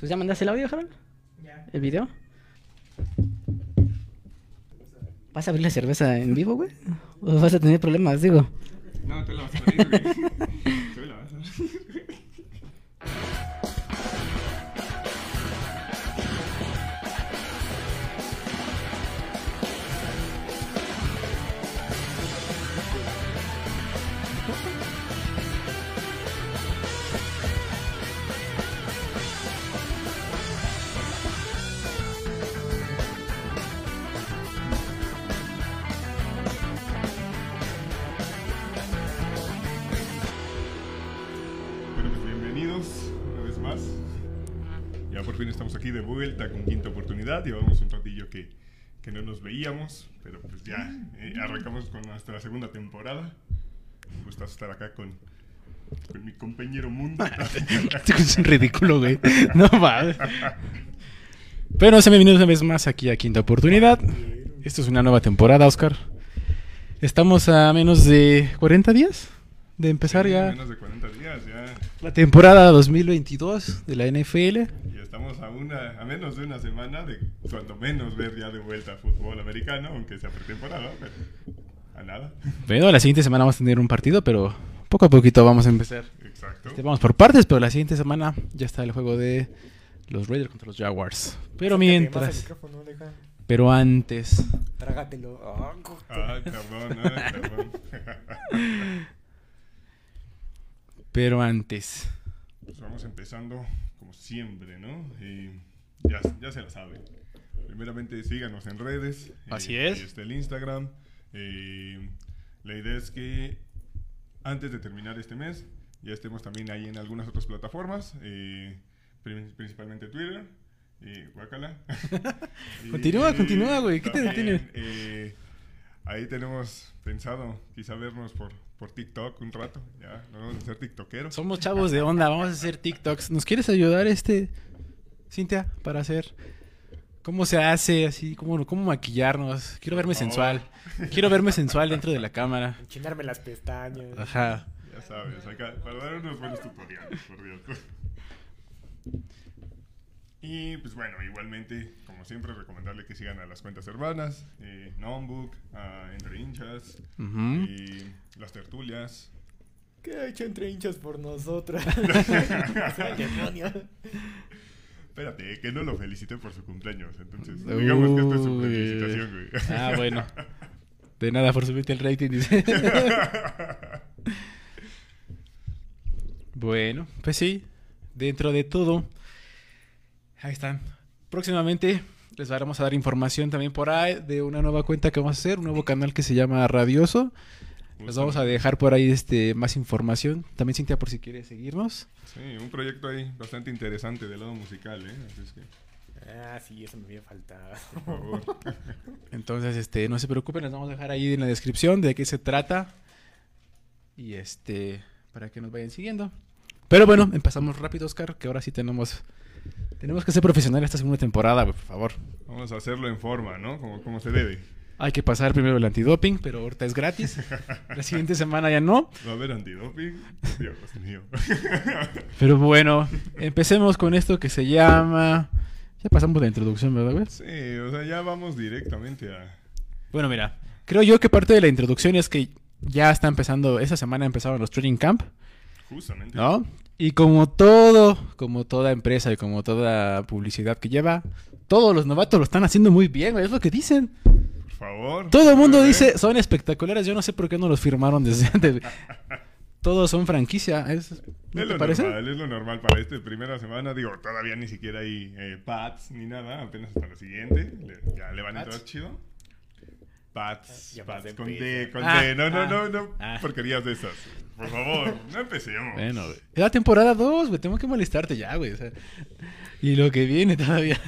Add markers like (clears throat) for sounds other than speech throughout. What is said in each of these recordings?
¿Tú ya mandaste el audio, Harold? Ya. ¿El video? ¿Vas a abrir la cerveza en vivo, güey? ¿O vas a tener problemas, digo? No, te la vas a abrir, güey. (laughs) que no nos veíamos, pero pues ya eh, arrancamos con nuestra segunda temporada. Me gusta estar acá con, con mi compañero Mundo. (laughs) es un ridículo, güey. No mames. Pero sean bienvenidos una vez más aquí a Quinta Oportunidad. Esto es una nueva temporada, Oscar. Estamos a menos de 40 días de empezar Sí, ya Menos de 40 días, ya, la temporada 2022 de la NFL. ya estamos a, una, a menos de una semana de cuando menos ver ya de vuelta fútbol americano, aunque sea pretemporada, pero a nada. Bueno, la siguiente semana vamos a tener un partido, pero poco a poquito vamos a empezar. Exacto. Este, vamos por partes, pero la siguiente semana ya está el juego de los Raiders contra los Jaguars. Pero mientras, pero antes, Trágatelo. Ah, Ay, perdón, ay, perdón. Pero antes. Pues vamos empezando como siempre, ¿no? Y ya, ya se la saben. Primeramente síganos en redes. Así Eh, es. Ahí está el Instagram. Eh, la idea es que antes de terminar este mes ya estemos también ahí en algunas otras plataformas, eh, pri- principalmente Twitter. (laughs) Y Continúa, continúa, güey, ¿qué te detiene? eh, ahí tenemos pensado quizá vernos por, por TikTok un rato. Ya, no vamos a ser tiktokeros. Somos chavos de onda, vamos a hacer TikToks. ¿Nos quieres ayudar, este, Cintia, para hacer cómo se hace, así, cómo, cómo maquillarnos? Quiero verme Por sensual. Quiero verme sensual dentro de la cámara. Enchinarme las pestañas. Ajá. Ya sabes, acá, para dar unos buenos tutoriales, por Dios. Y pues bueno, igualmente, como siempre, recomendarle que sigan a las cuentas hermanas, eh, Nombook, a Entre Hinchas, y las tertulias. ¿Qué ha hecho entre hinchas por nosotras? (laughs) Espérate, que no lo felicité por su cumpleaños, entonces digamos que esta es su felicitación, güey. Ah, bueno. (laughs) De nada por subirte el rating, dice. (laughs) Bueno, pues sí, dentro de todo, ahí están. Próximamente les vamos a dar información también por ahí de una nueva cuenta que vamos a hacer, un nuevo canal que se llama Radioso. Les vamos a dejar por ahí este más información. También Cintia por si quiere seguirnos. Sí, un proyecto ahí bastante interesante del lado musical, ¿eh? Así es que, Ah, sí, eso me había faltado. por favor. (laughs) Entonces, este, no se preocupen, les vamos a dejar ahí en la descripción de qué se trata. Y este, para que nos vayan siguiendo. Pero bueno, empezamos rápido, Oscar, que ahora sí tenemos tenemos que ser profesionales esta segunda temporada, por favor. Vamos a hacerlo en forma, ¿no? Como, como se debe. Hay que pasar primero el antidoping, pero ahorita es gratis. (laughs) La siguiente semana ya no. ¿Va a haber antidoping? Dios mío. (laughs) Pero bueno, empecemos con esto que se llama... Ya pasamos la introducción, ¿verdad, güey? Sí, o sea, ya vamos directamente a... Bueno, mira, creo yo que parte de la introducción es que ya está empezando, esta semana empezaron los training camp. Justamente. ¿No? Y como todo, como toda empresa y como toda publicidad que lleva, todos los novatos lo están haciendo muy bien, es lo que dicen. Por favor. Todo el mundo ¿eh? dice, son espectaculares, yo no sé por qué no los firmaron desde (laughs) antes. Todos son franquicia, ¿es- ¿no Es te lo parece? normal, es lo normal para esta primera semana. Digo, todavía ni siquiera hay eh, pads ni nada, apenas hasta la siguiente. Le- ya le van a entrar chido. Pads, Ya pads, vas a con D, con Ah, D. No, no, ah, no, no, ah. porquerías de esas. Por favor, no empecemos. Bueno, güey. Es la temporada 2, güey, tengo que molestarte ya, güey. o sea, y lo que viene todavía.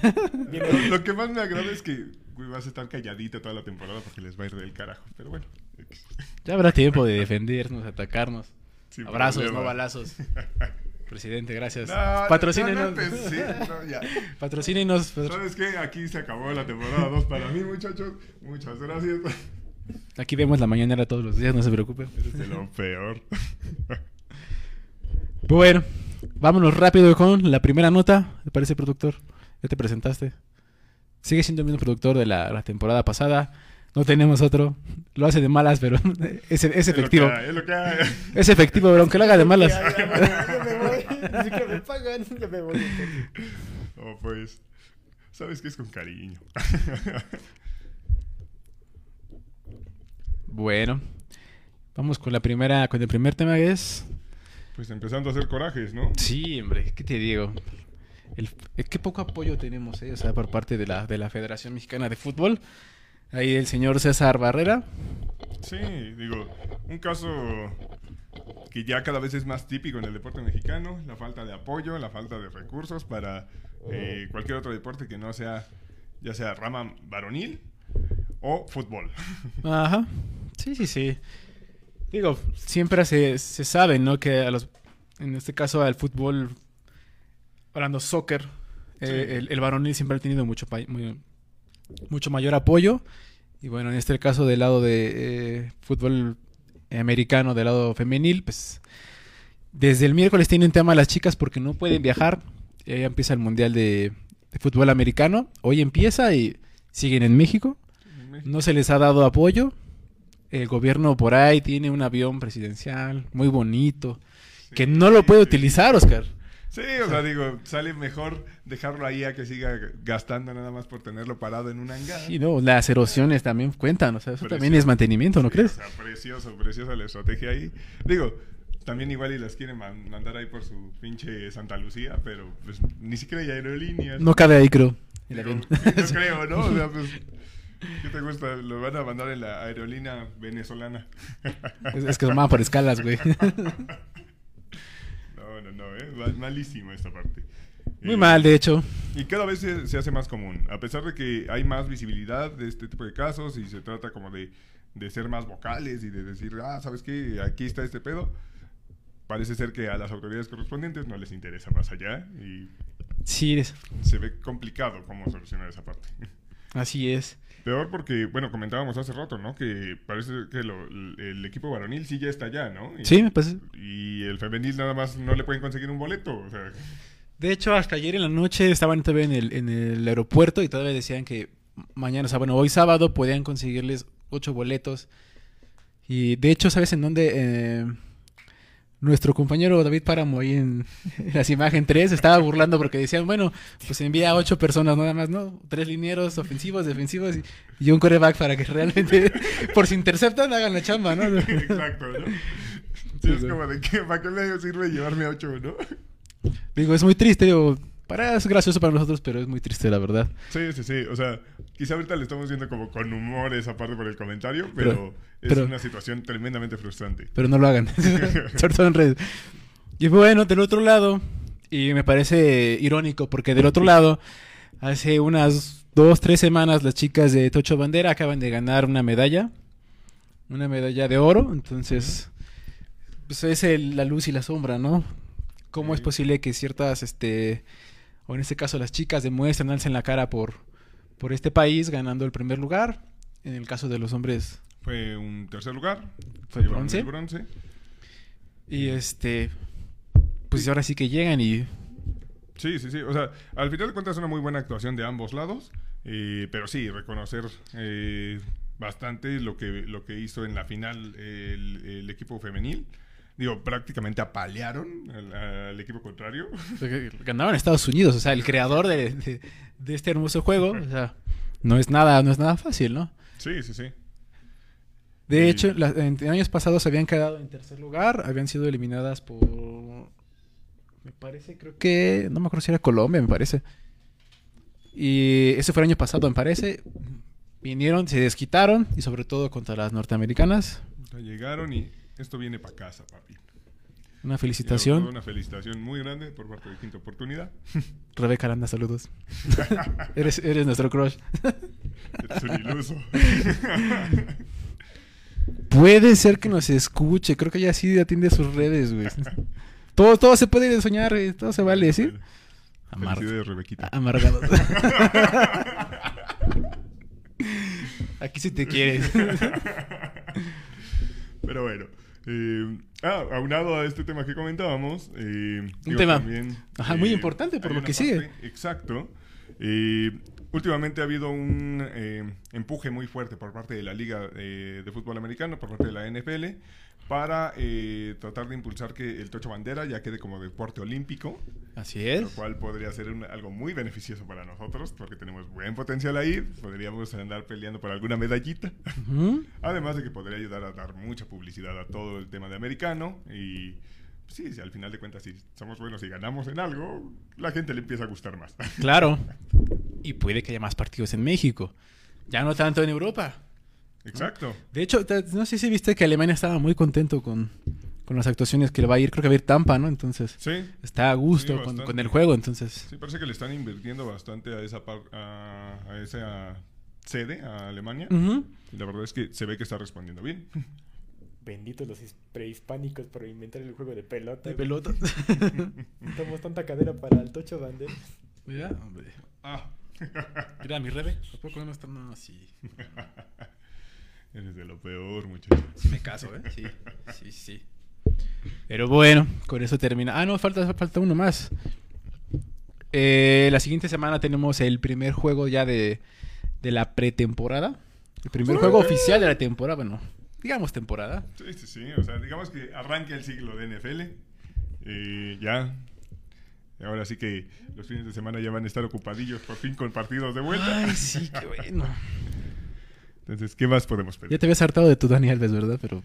Lo, lo que más me agrada es que güey, vas a estar calladito toda la temporada porque les va a ir del carajo. Pero bueno. ya habrá tiempo de defendernos, atacarnos. sin Abrazos, problema. no balazos. (laughs) Presidente, gracias. No, Patrocínenos. no, no ya. Patrocínenos. ¿Sabes qué? Aquí se acabó la temporada 2 para mí, muchachos. Muchas gracias. Aquí vemos la mañanera todos los días, no se preocupen. Eres de lo peor. Bueno, vámonos rápido con la primera nota. ¿Te parece, productor? Ya te presentaste. Sigue siendo el mismo productor de la, la temporada pasada. No tenemos otro. Lo hace de malas, pero es, es efectivo. Es lo que hay, es lo que hay. Es efectivo, pero aunque lo haga de malas. Ni siquiera me pagan, (laughs) ya me voy. Oh, pues, sabes que es con cariño. Bueno, vamos con la primera, con el primer tema que es. Pues empezando a hacer corajes, ¿no? Sí, hombre, ¿qué te digo? El, eh, qué poco apoyo tenemos, eh, o sea, por parte de la, de la Federación Mexicana de Fútbol. Ahí el señor César Barrera. Sí, digo, un caso que ya cada vez es más típico en el deporte mexicano, la falta de apoyo, la falta de recursos para eh, cualquier otro deporte que no sea, ya sea rama varonil o fútbol. (laughs) Ajá. Sí, sí, sí. Digo, siempre se, se sabe, ¿no? Que a los, en este caso al fútbol, hablando soccer, eh, el, el varonil siempre ha tenido mucho, muy- mucho mayor apoyo. Y bueno, en este caso del lado de eh, fútbol americano, del lado femenil, pues desde el miércoles tienen tema las chicas porque no pueden viajar. Y ahí empieza el Mundial de, de Fútbol Americano. Hoy empieza y siguen en México. No se les ha dado apoyo. El gobierno por ahí tiene un avión presidencial muy bonito que no lo puede utilizar, Oscar. Sí, o sea, digo, sale mejor dejarlo ahí a que siga gastando nada más por tenerlo parado en un hangar. Y no, las erosiones también cuentan, o sea, eso Precioso. también es mantenimiento, ¿no Sí, crees? O sea, precioso, preciosa la estrategia ahí. Digo, también igual y las quieren man- mandar ahí por su pinche Santa Lucía, pero pues ni siquiera hay aerolíneas. No cabe ahí, creo. Digo, no (laughs) creo, ¿no? O sea, pues, (laughs) ¿qué te gusta? Lo van a mandar en la aerolínea venezolana. es, es que se por escalas, güey. (laughs) No, no, ¿eh? Malísimo esta parte. Muy Eh, mal, de hecho. Y cada vez se, se hace más común, a pesar de que hay más visibilidad de este tipo de casos y se trata como de, de ser más vocales y de decir, ah, ¿sabes qué? Aquí está este pedo. Parece ser que a las autoridades correspondientes no les interesa más allá y Sí, es- se ve complicado cómo solucionar esa parte. Así es. Peor porque, bueno, comentábamos hace rato, ¿no? Que parece que lo- el equipo varonil sí ya está allá, ¿no? Y, Sí, me parece. Y el femenil nada más no le pueden conseguir un boleto, o sea... De hecho, hasta ayer en la noche estaban todavía en el, en el aeropuerto y todavía decían que mañana, o sea, bueno, hoy sábado podían conseguirles ocho boletos. Y de hecho, ¿sabes en dónde? Eh, nuestro compañero David Páramo ahí en, en las imágenes 3 estaba burlando porque decían, bueno, pues envía a ocho personas nada más, ¿no? Tres linieros ofensivos, defensivos y, y un coreback para que realmente, (laughs) por si interceptan, hagan la chamba, ¿no? (laughs) Exacto, ¿no? Sí, es como de que, ¿para qué me sirve llevarme a ocho, no? Digo, es muy triste, digo, para, es gracioso para nosotros, pero es muy triste, la verdad. Sí, sí, sí. O sea, quizá ahorita le estamos viendo como con humor esa parte por el comentario, pero, Pero- es pero- una situación tremendamente frustrante. pero no lo hagan. (laughs) (laughs) Sobre todo en redes. Y bueno, del otro lado, y me parece irónico, porque del otro lado, hace unas dos, tres semanas, las chicas de Tocho Bandera acaban de ganar una medalla. Una medalla de oro. Entonces, pues es el- la luz y la sombra, ¿no? ¿Cómo es posible que ciertas, este, o en este caso las chicas demuestren, alcen la cara por, por este país ganando el primer lugar? En el caso de los hombres Fue un tercer lugar. Fue bronce. el bronce. Y este, pues ahora sí que llegan y Sí, sí, sí. O sea, al final de cuentas es una muy buena actuación de ambos lados. eh, pero sí, reconocer eh, bastante lo que, lo que hizo en la final el, el equipo femenil. Digo, prácticamente apalearon al, al equipo contrario. (laughs) ganaron Estados Unidos, o sea, el creador de, de- de este hermoso juego, o sea, no es nada, no es nada fácil, ¿no? Sí, sí, sí. De Y- hecho, la- en años pasados habían quedado en tercer lugar, habían sido eliminadas por, me parece, creo que, no me acuerdo si era Colombia, me parece. Y ese fue el año pasado, me parece. Vinieron, se desquitaron, y sobre todo contra las norteamericanas. Llegaron y esto viene para casa, papi. Una felicitación. Una felicitación muy grande por parte de Quinta Oportunidad. (laughs) Rebeca Aranda, saludos. (laughs) eres, eres nuestro crush. Es un iluso. (laughs) Puede ser que nos escuche. Creo que ella sí atiende sus redes, güey. Todo, todo se puede soñar, güey. Todo se vale, ¿sí? Amar- Rebequita. Amargados. Aquí sí te quieres. Pero bueno, Eh, ah, aunado a este tema que comentábamos. eh, digo, tema, también, ajá, muy eh, importante por lo que sigue. parte- Exacto. Eh, últimamente ha habido un eh, empuje muy fuerte por parte de la Liga eh, de Fútbol Americano, por parte de la NFL, para eh, tratar de impulsar que el tocho bandera ya quede como deporte olímpico. Así Lo es. cual podría ser un- algo muy beneficioso para nosotros, porque tenemos buen potencial ahí. Podríamos andar peleando por alguna medallita. Además de que podría ayudar a dar mucha publicidad a todo el tema de americano. Y pues, sí, si al final de cuentas, si somos buenos y ganamos en algo, la gente le empieza a gustar más. Claro. (laughs) Y puede que haya más partidos en México. Ya no tanto en Europa. Exacto. De hecho, no sé si viste que Alemania estaba muy contento con, con las actuaciones que le va a ir. Creo que va a ir Tampa, ¿no? Entonces, Sí. está a gusto Sí, con, el juego. Entonces, Sí, parece que le están invirtiendo bastante a esa, par- a, a esa sede, a Alemania. Y la verdad es que se ve que está respondiendo bien. (laughs) Benditos los his- prehispánicos por inventar el juego de pelota. de pelota. (laughs) Tomamos tanta cadera para el tocho bandera. Mira, hombre. Ah. Mira, mi rebe. ¿A poco no está no, así? (laughs) Eres de lo peor, muchacho. Sí me caso, ¿eh? Sí, sí, sí. Pero bueno, con eso termina. Ah, no, falta, falta uno más. Eh, la siguiente semana tenemos el primer juego ya de, de la pretemporada. El primer juego oficial de la temporada, bueno, digamos temporada. Sí, sí, sí. O sea, digamos que arranca el siglo de NFL. Eh, ya. Ahora sí que los fines de semana ya van a estar ocupadillos por fin con partidos de vuelta. Ay, sí, qué bueno. (laughs) Entonces, ¿qué más podemos pedir? Ya te habías hartado de tu Dani Alves, ¿verdad? Pero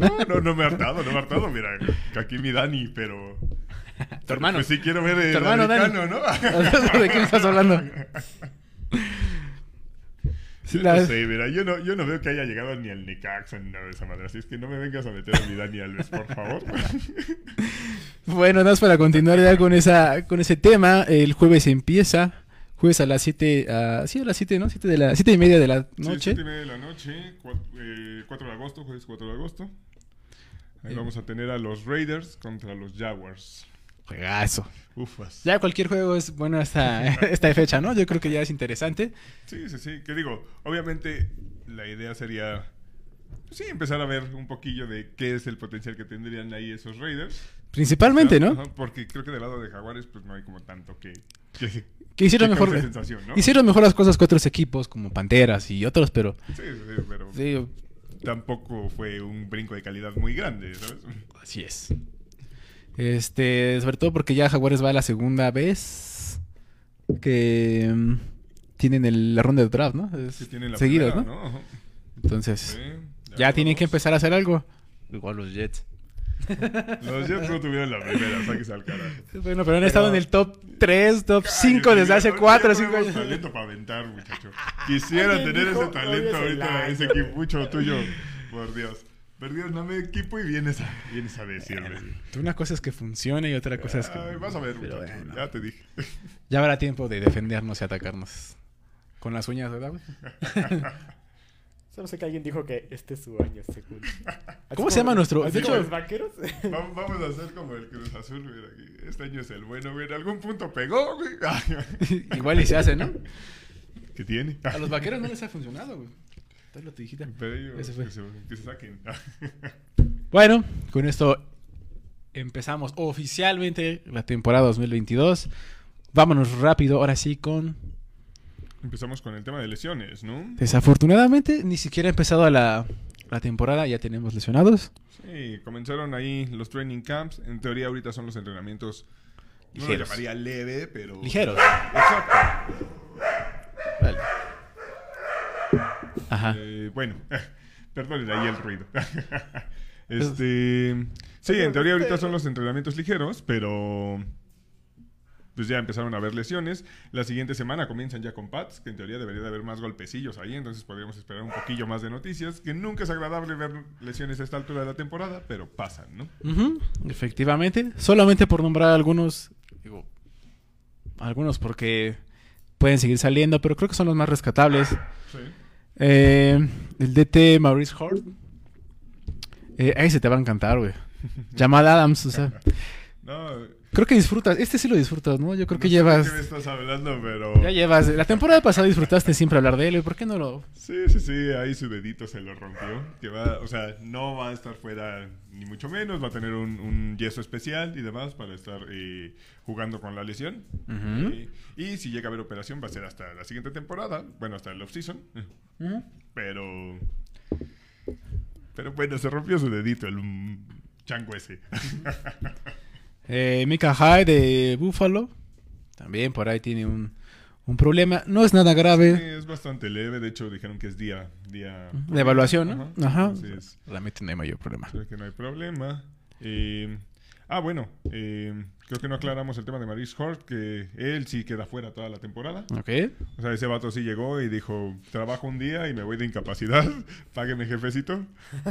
No, no, no me he hartado, no me he hartado. Mira, aquí mi Dani, pero. tu hermano. Pues sí quiero ver el Tu hermano, Dani. ¿no? (laughs) ¿De qué me estás hablando? Yo La- no sé, mira, yo no, yo no veo que haya llegado ni al Necaxa ni nada de esa manera. Así es que no me vengas a meter a mi Dani Alves, por favor. (laughs) Bueno, nada más para continuar ya con esa con ese tema, el jueves empieza, jueves a las 7, sí, a las 7, ¿no? 7 de la siete y media de la Sí, noche. siete y media de la noche, 4, de agosto, jueves 4 de agosto. Ahí Eh. vamos a tener a los Raiders contra los Jaguars. Juegazo. Ufas. Ya cualquier juego es bueno esta, (laughs) esta fecha, ¿no? Yo creo que ya es interesante. Sí, sí, sí. Que digo, obviamente la idea sería, sí, empezar a ver un poquillo de qué es el potencial que tendrían ahí esos Raiders. Principalmente, ¿no? Ajá, porque creo que del lado de Jaguares, pues no hay como tanto que. Que Que hicieron que mejor, hicieron mejor las cosas que otros equipos como Panteras y otros, pero Sí, sí, pero sí, tampoco fue un brinco de calidad muy grande, ¿sabes? así es. Este, sobre todo porque ya Jaguares va a la segunda vez que mm, tienen el- la ronda de draft, ¿no? Es Sí, tienen la seguidos, primera, ¿no? Entonces, Sí, ya tienen que empezar a hacer algo. Igual los Jets. Los (laughs) Jets no tuvieron la primera, sáquese al carajo. Bueno, pero han estado en el top 3, top 5 Cállate, desde hace mira, 4 o nosotros 5 tenemos años. talento para aventar, muchacho. (laughs) Quisiera tener dijo, ese talento "Odias el ahorita, año". ese equipucho tuyo. Por Dios. Perdóname equipo y vienes a, vienes a decirme. Una cosa es que funcione y otra cosa es que... Ay, vas a ver, muchacho. bueno. Ya te dije. Ya habrá tiempo de defendernos y atacarnos. Con las uñas, ¿verdad? güey? (laughs) Solo sé que alguien dijo que este es su año, según. (laughs) Así ¿Cómo se llama nuestro- como hecho- los vaqueros. Vamos, vamos a hacer como el Cruz Azul, mira, que Este año es el bueno, güey. En algún punto pegó, (laughs) güey. Igual y se hace, ¿no? ¿Qué tiene? A los vaqueros no les ha funcionado, güey. Entonces lo te dijiste. Pero ellos Ese fue. que, se, que se saquen. (laughs) Bueno, con esto empezamos oficialmente la temporada 2022. Vámonos rápido, ahora sí, con... Empezamos con el tema de lesiones, ¿no? Desafortunadamente, ni siquiera ha empezado la, la temporada, ya tenemos lesionados. Sí, comenzaron ahí los training camps. En teoría ahorita son los entrenamientos... No lo Ligeros. llamaría leve, pero... Ligeros. Exacto. Vale. Ajá. Eh, bueno, (laughs) perdonen ahí el ruido. (laughs) este, sí, en teoría ahorita son los entrenamientos ligeros, pero pues ya empezaron a haber lesiones. La siguiente semana comienzan ya con Pats, que en teoría debería de haber más golpecillos ahí, entonces podríamos esperar un poquillo más de noticias, que nunca es agradable ver lesiones a esta altura de la temporada, pero pasan, ¿no? Efectivamente. Solamente por nombrar algunos. Digo, algunos porque pueden seguir saliendo, pero creo que son los más rescatables. Sí. Eh, el DT Maurice Hort. Eh, ahí se te va a encantar, güey. (laughs) Llamada Adams, o sea. No, Creo que disfrutas. Este sí lo disfrutas, ¿no? Yo creo que sé llevas. de qué me estás hablando, pero... Ya llevas. La temporada pasada disfrutaste siempre hablar de él. ¿y ¿Por qué no lo.? Sí, sí, sí, ahí su dedito se lo rompió. Que va, o sea, no va a estar fuera ni mucho menos, va a tener un, un yeso especial y demás para estar eh, jugando con la lesión. Y si llega a haber operación va a ser hasta la siguiente temporada, bueno, hasta el off-season. Pero... Pero bueno, se rompió su dedito el chango ese. (laughs) Eh, Mika Hyde de Buffalo. También por ahí tiene un, un problema. No es nada Sí, grave. es bastante leve, de hecho dijeron que es día... día De evaluación, ¿no? Ajá. Realmente no hay mayor problema. Creo que no hay problema. Eh, ah, bueno, eh, creo que no aclaramos el tema de Maurice Hort, que él sí queda fuera toda la temporada. Ok. O sea, ese vato sí llegó y dijo, trabajo un día y me voy de incapacidad, (laughs) págueme jefecito. (laughs)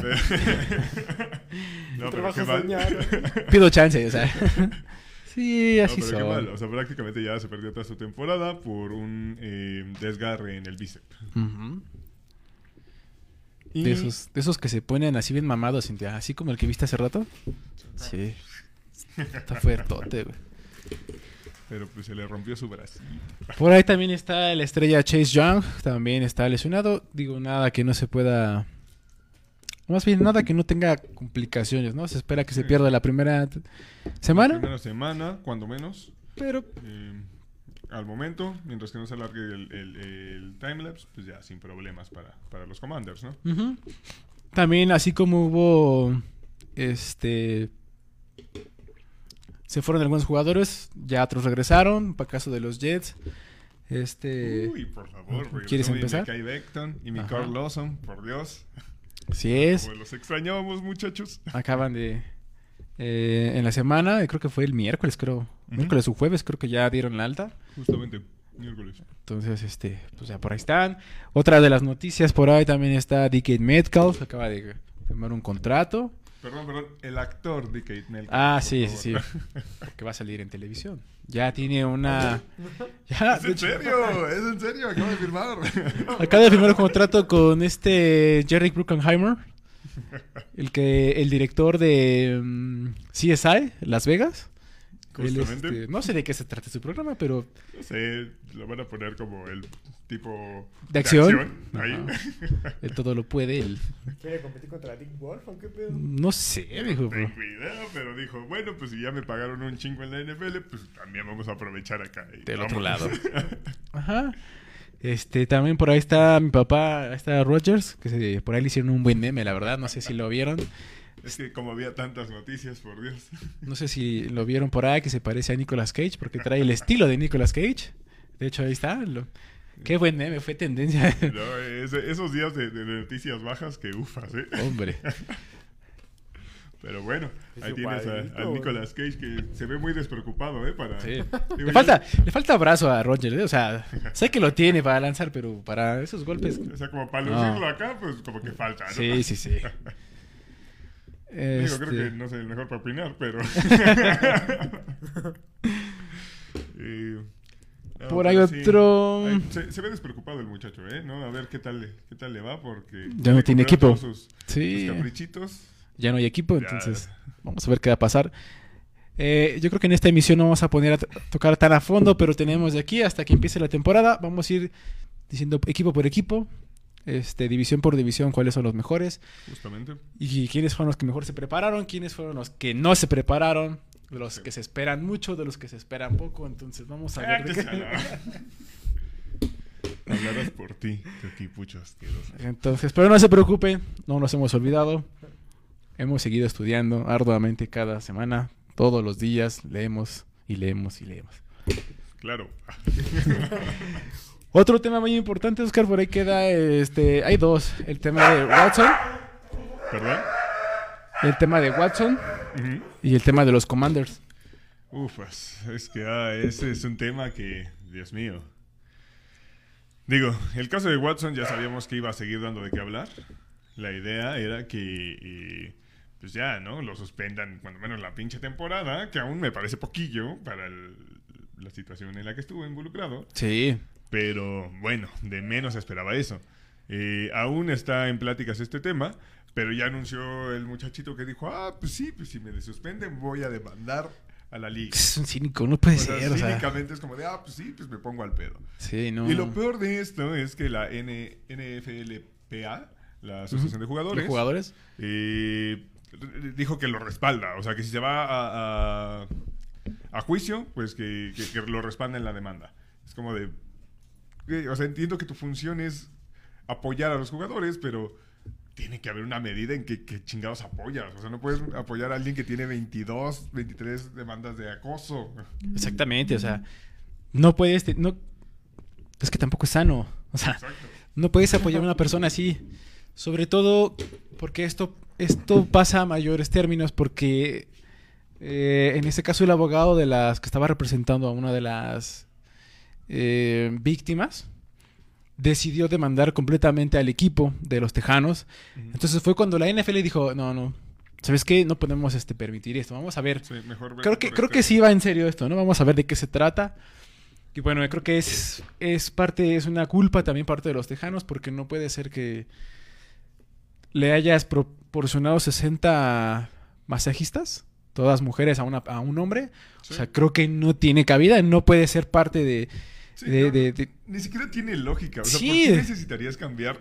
No, pero trabajo qué mal. (laughs) Pido chance, o sea. sí, No, así pero qué mal. O sea, prácticamente ya se perdió toda su temporada por un eh, desgarre en el bíceps. Y- De esos, de esos que se ponen así bien mamados, Cintia. Así como el que viste hace rato. Sí. Está fuertote, güey. Pero pues se le rompió su brazo. Por ahí también está la estrella Chase Young. También está lesionado. Digo, nada que no se pueda. Más bien, nada que no tenga complicaciones, ¿no? Se espera que se pierda la primera semana. Primera semana, cuando menos. Pero Eh, al momento, mientras que no se alargue el, el, el timelapse, pues ya sin problemas para, para los commanders, ¿no? También, así como hubo. Este. Se fueron algunos jugadores, ya otros regresaron. Para caso de los Jets. Este. Uy, por favor, ¿Quieres empezar? Mekhi Becton y mi Ajá. Carl Lawson, por Dios. Sí es. Como los extrañábamos, muchachos. Acaban de. eh, en la semana, creo que fue el miércoles, creo. Miércoles o jueves, creo que ya dieron la alta. Justamente, miércoles. Entonces, este, pues ya por ahí están. Otra de las noticias por ahí también está DK Metcalf, acaba de firmar un contrato. Perdón, perdón, el actor de Kate Melton. Ah, sí, sí, sí. (laughs) Porque va a salir en televisión. Ya tiene una. (laughs) Ya, ¿Es en hecho, serio? ¿Es en serio? Acabo de firmar. (laughs) acaba de firmar un contrato con este Jerry Bruckheimer. El que. El director de mm, CSI, Las Vegas. Él Justamente. este, no sé de qué se trata su programa, pero No sé, lo van a poner como el tipo... de acción. ahí. (laughs) Ajá. Él todo lo puede. él- ¿Quiere competir contra Dick Wolf o qué pedo? No sé, dijo. No tengo idea, pero dijo, bueno, pues si ya me pagaron un chingo en la NFL, pues también vamos a aprovechar acá. y Del otro vámonos. lado. (laughs) Ajá. Este, también por ahí está mi papá, ahí está Rogers, que se- por ahí le hicieron un buen meme, la verdad, no sé si lo vieron. Es que como había tantas noticias, por Dios. No sé si lo vieron por ahí, que se parece a Nicolas Cage, porque trae el estilo de Nicolas Cage. De hecho, ahí está. lo- Qué buen meme, fue tendencia. No, es- esos días de, de noticias bajas que ufas, ¿eh? Hombre. Pero bueno, Es ahí tienes a. Nicolas Cage que se ve muy despreocupado, ¿eh? Para, Sí. Digo, Le yo- falta, le falta abrazo a Rogers, ¿eh? o sea, sé que lo tiene para lanzar, pero para esos golpes. O sea, como para No. lucirlo acá, pues como que falta, ¿no? Sí, sí, sí. Digo, Este, creo que no soy el mejor para opinar, pero... (laughs) No, Por ahí pero sí. otro- Ay, se, se ve despreocupado el muchacho, ¿eh? ¿No? A ver qué tal, le- qué tal le va, porque... Ya no tiene equipo. Sus, Sí. sus caprichitos. ya no hay equipo, Ya. entonces vamos a ver qué va a pasar. Eh, yo creo que en esta emisión no vamos a poner a tocar tan a fondo, pero tenemos de aquí hasta que empiece la temporada. Vamos a ir diciendo equipo por equipo, este, división por división, cuáles son los mejores Justamente. y quiénes fueron los que mejor se prepararon, quiénes fueron los que no se prepararon, de los Sí. que se esperan mucho, de los que se esperan poco. Entonces vamos a ver. de Ah, qué- ala- Hablarás por ti, tipucho asqueroso. Entonces, pero no se preocupen, no nos hemos olvidado. Hemos seguido estudiando arduamente cada semana, todos los días, leemos y leemos y leemos. Claro. (laughs) Otro tema muy importante, Oscar, por ahí queda, este, hay dos, el tema de Watson, ¿Perdón? el tema de Watson y el tema de los Commanders. Ufas, es que ah, ese es un tema que, Dios mío. Digo, el caso de Watson ya sabíamos que iba a seguir dando de qué hablar. La idea era que, pues ya, ¿no? Lo suspendan cuando menos la pinche temporada, que aún me parece poquillo para el- la situación en la que estuvo involucrado. Sí, Pero bueno, de menos esperaba eso. Eh, aún está en pláticas este tema, pero ya anunció el muchachito que dijo, ah, pues sí, pues si me desuspenden voy a demandar a la liga. Es un cínico, no puede O sea, ser. O sea, cínicamente es como de, ah, pues sí, pues me pongo al pedo. sí, no. Y lo peor de esto es que la N NFLPA, la Asociación de Jugadores, ¿Los jugadores? eh, dijo que lo respalda. O sea, que si se va a, a- a juicio, pues que, que- que lo respalda en la demanda. Es como de... güey, O sea, entiendo que tu función es apoyar a los jugadores, pero tiene que haber una medida en que, que chingados apoyas. O sea, no puedes apoyar a alguien que tiene 22, 23 demandas de acoso. Exactamente, o sea, no puedes, te- no, es que tampoco es sano, o sea, Exacto. no puedes apoyar a una persona así, sobre todo porque esto, esto pasa a mayores términos porque eh, en este caso el abogado de las que estaba representando a una de las eh, víctimas decidió demandar completamente al equipo de los Tejanos, entonces fue cuando la NFL dijo, no, no, ¿sabes qué? No podemos este, permitir esto, vamos a ver. Sí, mejor ver Creo que, creo este- que sí va en serio esto, ¿no? Vamos a ver de qué se trata. Y bueno, creo que es, es parte, es una culpa también parte de los tejanos, porque no puede ser que le hayas proporcionado 60 masajistas, todas mujeres a, una, a un hombre. Sí. O sea, creo que no tiene cabida, no puede ser parte de... Sí, de- no, de- de- Ni siquiera tiene lógica. O sea, Sí. ¿por qué necesitarías cambiar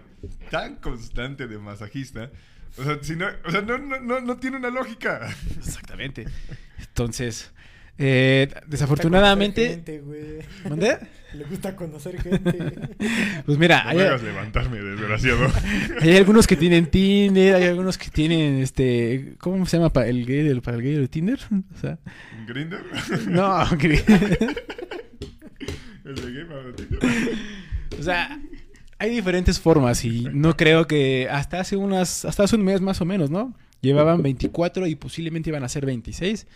tan constante de masajista? O sea, si no, o sea, no, no, no, no tiene una lógica. Exactamente. Entonces, eh, Le gusta desafortunadamente... gente. ¿Mandé? Le gusta conocer gente. Pues mira, No hay- me hagas levantarme, desgraciado. (laughs) Hay algunos que tienen Tinder, hay algunos que tienen este, ¿cómo se llama para el gay del para el gay Tinder? O sea, ¿Grinder? no, (laughs) que- ¿El de Game of Tinder? (laughs) o sea, hay diferentes formas y no creo que hasta hace unas hasta hace un mes más o menos, ¿no? Llevaban 24 y posiblemente iban a ser 26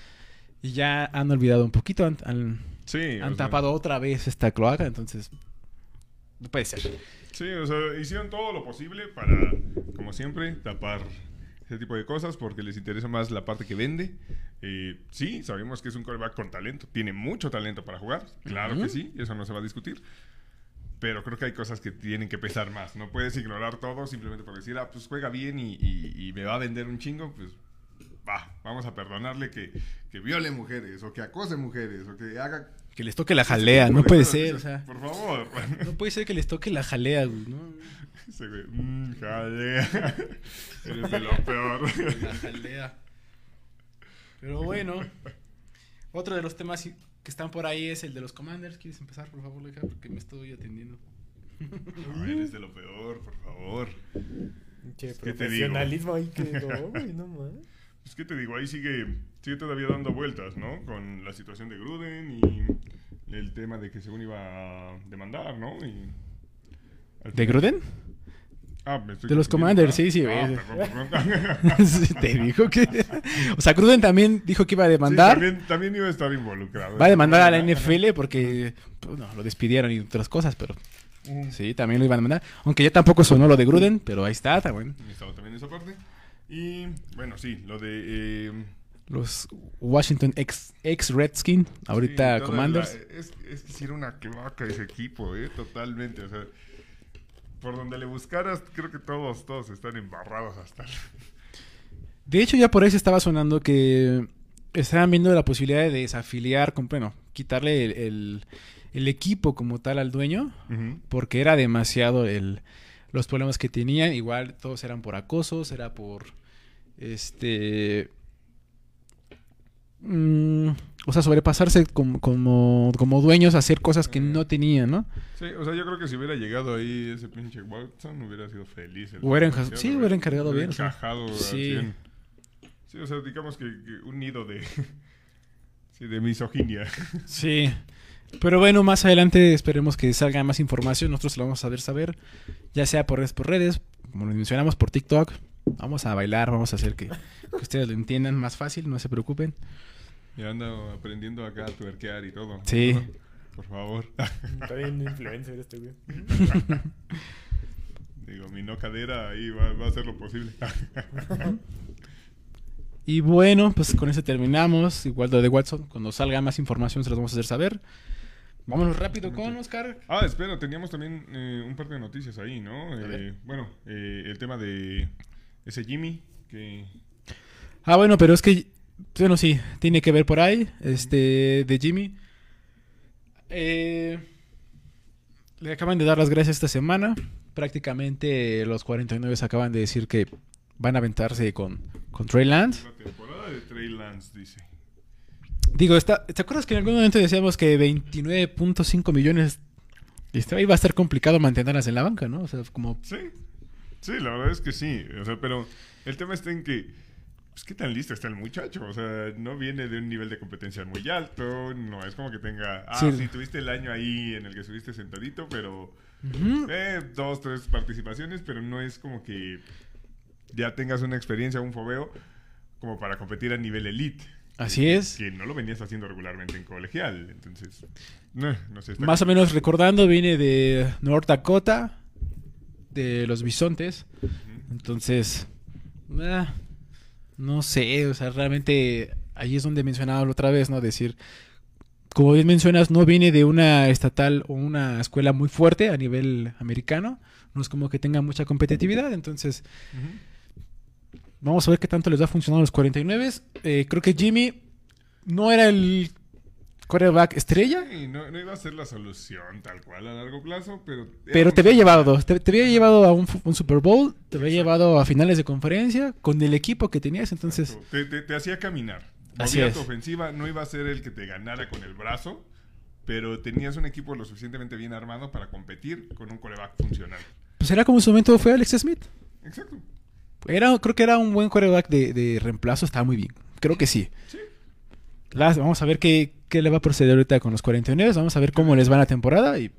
y ya han olvidado un poquito, han, han- Sí. han sea, tapado otra vez esta cloaca, entonces no puede ser. Sí, o sea, hicieron todo lo posible para, como siempre, tapar ese tipo de cosas porque les interesa más la parte que vende. Eh, sí, sabemos que es un quarterback con talento. Tiene mucho talento para jugar. Claro Ujú. que sí, eso no se va a discutir. Pero creo que hay cosas que tienen que pesar más. No puedes ignorar todo simplemente por decir, ah, pues juega bien y, y- y me va a vender un chingo. Pues va, vamos a perdonarle que, que viole mujeres o que acose mujeres o que haga... Que les toque la jalea, no puede ser, o sea, Por favor. no puede ser que les toque la jalea, güey, ¿no? Ese güey, mmm, jalea. (laughs) Eres de lo peor. La jalea. Pero bueno, otro de los temas que están por ahí es el de los commanders. ¿Quieres empezar, por favor, Leja? Porque me estoy atendiendo. (laughs) No, eres de lo peor, por favor. Pinche ¿Qué te digo? profesionalismo ahí quedó, güey, (laughs) no más. Pues, ¿qué te digo? Ahí sigue, sigue todavía dando vueltas, ¿no? Con la situación de Gruden y el tema de que según iba a demandar, ¿no? Y ¿De Gruden? Ah, me estoy De los Commanders, sí, sí, Ah. Sí, (laughs) (laughs) Te dijo que. (laughs) O sea, Gruden también dijo que iba a Sí, demandar. también, también iba a estar involucrado. Va a demandar a la NFL porque. Pues, no, lo despidieron y otras cosas, pero. Mm. Sí, también lo iban a demandar. Aunque ya tampoco sonó lo de Gruden, pero ahí está, está bueno. Estaba también esa parte. Y bueno, sí, lo de. eh, Los Washington ex, ex Redskin, ahorita Sí, Commanders. la- es, es que sí era una cloaca ese equipo, ¿eh? Totalmente. O sea, por donde le buscaras, creo que todos, todos están embarrados hasta. De hecho, ya por ahí se estaba sonando que estaban viendo la posibilidad de desafiliar, con, bueno, quitarle el, el- el equipo como tal al dueño, porque era demasiado el, los problemas que tenían. Igual todos eran por acosos, era por este. mm, o sea, sobrepasarse como, como, como dueños, hacer cosas que no tenían, ¿no? Sí, o sea, yo creo que si hubiera llegado ahí ese pinche Watson, hubiera sido feliz. el Hubiera enja- desgraciado, sí, hubiera encargado bien, al Sí. 100. Sí, o sea, digamos que, que un nido de. (laughs) sí, de misoginia. (laughs) Sí. Pero bueno, más adelante esperemos que salga más información. Nosotros lo vamos a ver saber. Ya sea por redes, por redes, como les mencionamos, por TikTok. Vamos a bailar, vamos a hacer que, que ustedes lo entiendan más fácil, no se preocupen. Y ando aprendiendo acá a tuerquear y todo. Sí. Por favor. (laughs) Está bien influencer este güey. (laughs) Digo, mi no cadera ahí va, va a hacer lo posible. (laughs) Y bueno, pues con eso terminamos. Igual lo de Watson, cuando salga más información se los vamos a hacer saber. Vámonos rápido con Oscar. ah, espera, teníamos también eh, un par de noticias ahí, ¿no? Eh, bueno, eh, el tema de ese Jimmy, que... Ah, bueno, pero es que Bueno, sí, tiene que ver por ahí, este, de Jimmy. Eh, le acaban de dar las gracias esta semana. Prácticamente los 49 acaban de decir que van a aventarse con, con Trey Lance. La temporada de Trey Lance, dice. Digo, está, ¿te acuerdas que en algún momento decíamos que 29.5 millones este, iba a estar complicado mantenerlas en la banca, ¿no? O sea, como... Sí, sí, la verdad es que sí. O sea, pero el tema está en que, pues, ¿qué tan listo está el muchacho? O sea, no viene de un nivel de competencia muy alto, no es como que tenga, ah, Sí. sí, tuviste el año ahí en el que estuviste sentadito, pero eh, dos, tres participaciones, pero no es como que ya tengas una experiencia, un fobeo, como para competir a nivel elite. Así es. Que no lo venías haciendo regularmente en colegial, entonces, no, no sé. Más o menos recordando, viene de North Dakota, de los bisontes. Ujú. Entonces, ah, no sé, o sea, realmente ahí es donde mencionaba la otra vez, ¿no? Decir, como bien mencionas, no viene de una estatal o una escuela muy fuerte a nivel americano, no es como que tenga mucha competitividad, entonces vamos a ver qué tanto les va a funcionar a los 49. Eh, creo que Jimmy no era el quarterback estrella, Sí, no, no iba a ser la solución tal cual a largo plazo, pero... Pero te había llevado, te, te había llevado a un, Super Bowl, te había llevado a finales de conferencia con el equipo que tenías, entonces. Te, te- te hacía caminar. Así es. tu ofensiva, no iba a ser el que te ganara con el brazo, pero tenías un equipo lo suficientemente bien armado para competir con un coreback funcional. pues era como en su momento fue Alex Smith. Exacto. Era, creo que era un buen quarterback de, de reemplazo, estaba muy bien. Creo que sí. Sí. Las- vamos a ver qué, qué le va a proceder ahorita con los 49, vamos a ver cómo les va la temporada y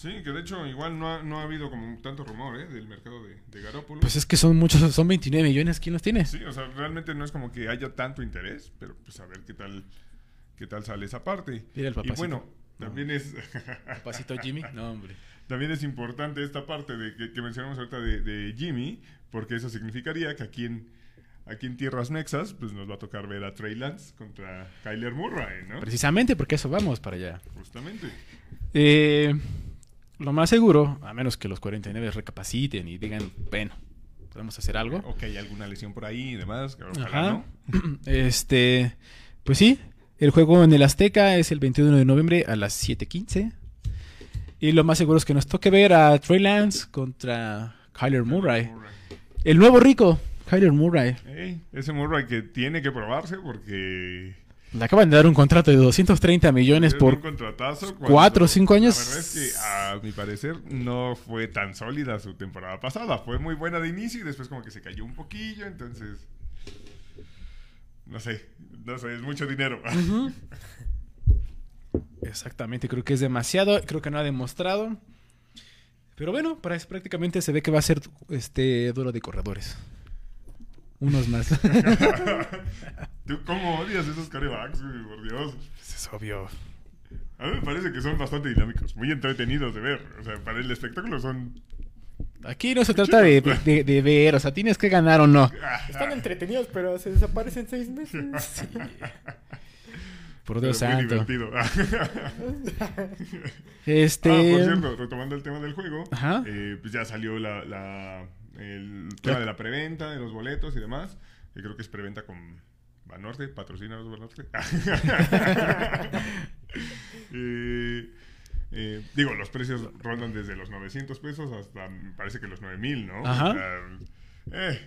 Sí, que de hecho igual no ha, no ha habido como tanto rumor ¿eh? del mercado de, de Garoppolo. pues es que son muchos, son 29 millones, ¿quién los tiene? Sí, o sea, realmente no es como que haya tanto interés, pero pues a ver qué tal, qué tal sale esa parte. Mira el y papacito. bueno, también es... (laughs) Papacito Jimmy, no hombre. También es importante esta parte de que, que mencionamos ahorita de, de Jimmy, porque eso significaría que aquí en, aquí en Tierras Nexas, pues nos va a tocar ver a Trey Lance contra Kyler Murray, ¿no? Precisamente porque eso vamos para allá. Justamente. Eh, lo más seguro, a menos que los 49 recapaciten y digan, bueno, podemos hacer algo. O que hay alguna lesión por ahí y demás, que ojalá Ajá. no. (clears throat) Este, pues sí, el juego en el Azteca es el 21 de noviembre a las 7:15. Y lo más seguro es que nos toque ver a Trey Lance contra Kyler Murray. El nuevo rico, Kyler Murray. Ese Murray que tiene que probarse porque... Le acaban de dar un contrato de 230 millones es por... un contratazo cuatro o cinco años. La verdad es que, a mi parecer, no fue tan sólida su temporada pasada. Fue muy buena de inicio y después como que se cayó un poquillo, entonces... No sé, no sé, es mucho dinero. Exactamente, creo que es demasiado, creo que no ha demostrado. Pero bueno, prácticamente se ve que va a ser este duelo de corredores. Unos más. (laughs) ¿Tú cómo odias esos carebacks, güey? Por Dios. es obvio. A mí me parece que son bastante dinámicos, muy entretenidos de ver. O sea, para el espectáculo son... Aquí no se trata de, de- de ver, o sea, tienes que ganar o no. Están entretenidos, pero se desaparecen seis meses. (laughs) Por Dios pero muy santo. divertido. Este. Ah, por cierto, retomando el tema del juego, Ajá. eh, pues ya salió la, la- el tema de la preventa, de los boletos y demás. Que creo que es preventa con Banorte, patrocina los Banorte. (laughs) Eh, eh, digo, los precios rondan desde los 900 pesos hasta, me parece que los 9000, ¿no? Ajá. Eh,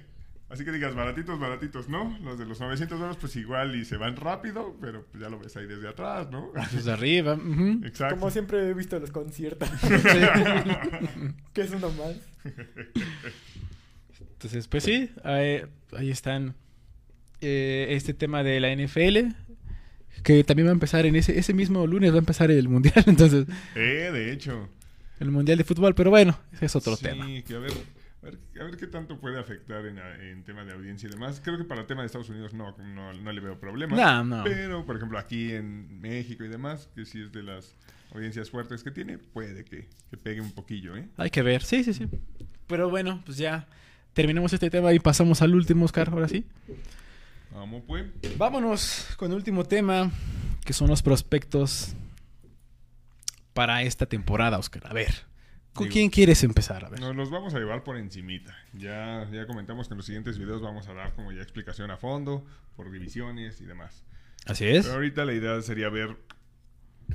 así que digas, baratitos, baratitos, ¿no? Los de los 900 dólares, pues igual y se van rápido, pero pues ya lo ves ahí desde atrás, ¿no? Pues de arriba. Exacto. Como siempre he visto los conciertos. (laughs) (laughs) que es uno más. Entonces, pues sí, ahí, ahí están. eh, este tema de la NFL. Que también va a empezar en ese, ese mismo lunes, va a empezar el mundial. (laughs) Entonces, Eh, de hecho. el mundial de fútbol. Pero bueno, ese es otro sí, tema. que a ver, a ver, a ver qué tanto puede afectar en, en tema de audiencia y demás. Creo que para el tema de Estados Unidos no, no, no le veo problema. No, no. Pero, por ejemplo, aquí en México y demás, que sí es de las audiencias fuertes que tiene, puede que, que pegue un poquillo, ¿eh? Hay que ver. Sí, sí, sí. Pero bueno, pues ya terminamos este tema y pasamos al último, Oscar. Ahora sí. Vamos, pues. Vámonos con el último tema, que son los prospectos para esta temporada, Oscar. A ver, ¿Con Digo, quién quieres empezar? A ver. Nos los vamos a llevar por encimita. Ya, ya comentamos que en los siguientes videos vamos a dar como ya explicación a fondo, por divisiones y demás. Así es. Pero ahorita la idea sería ver,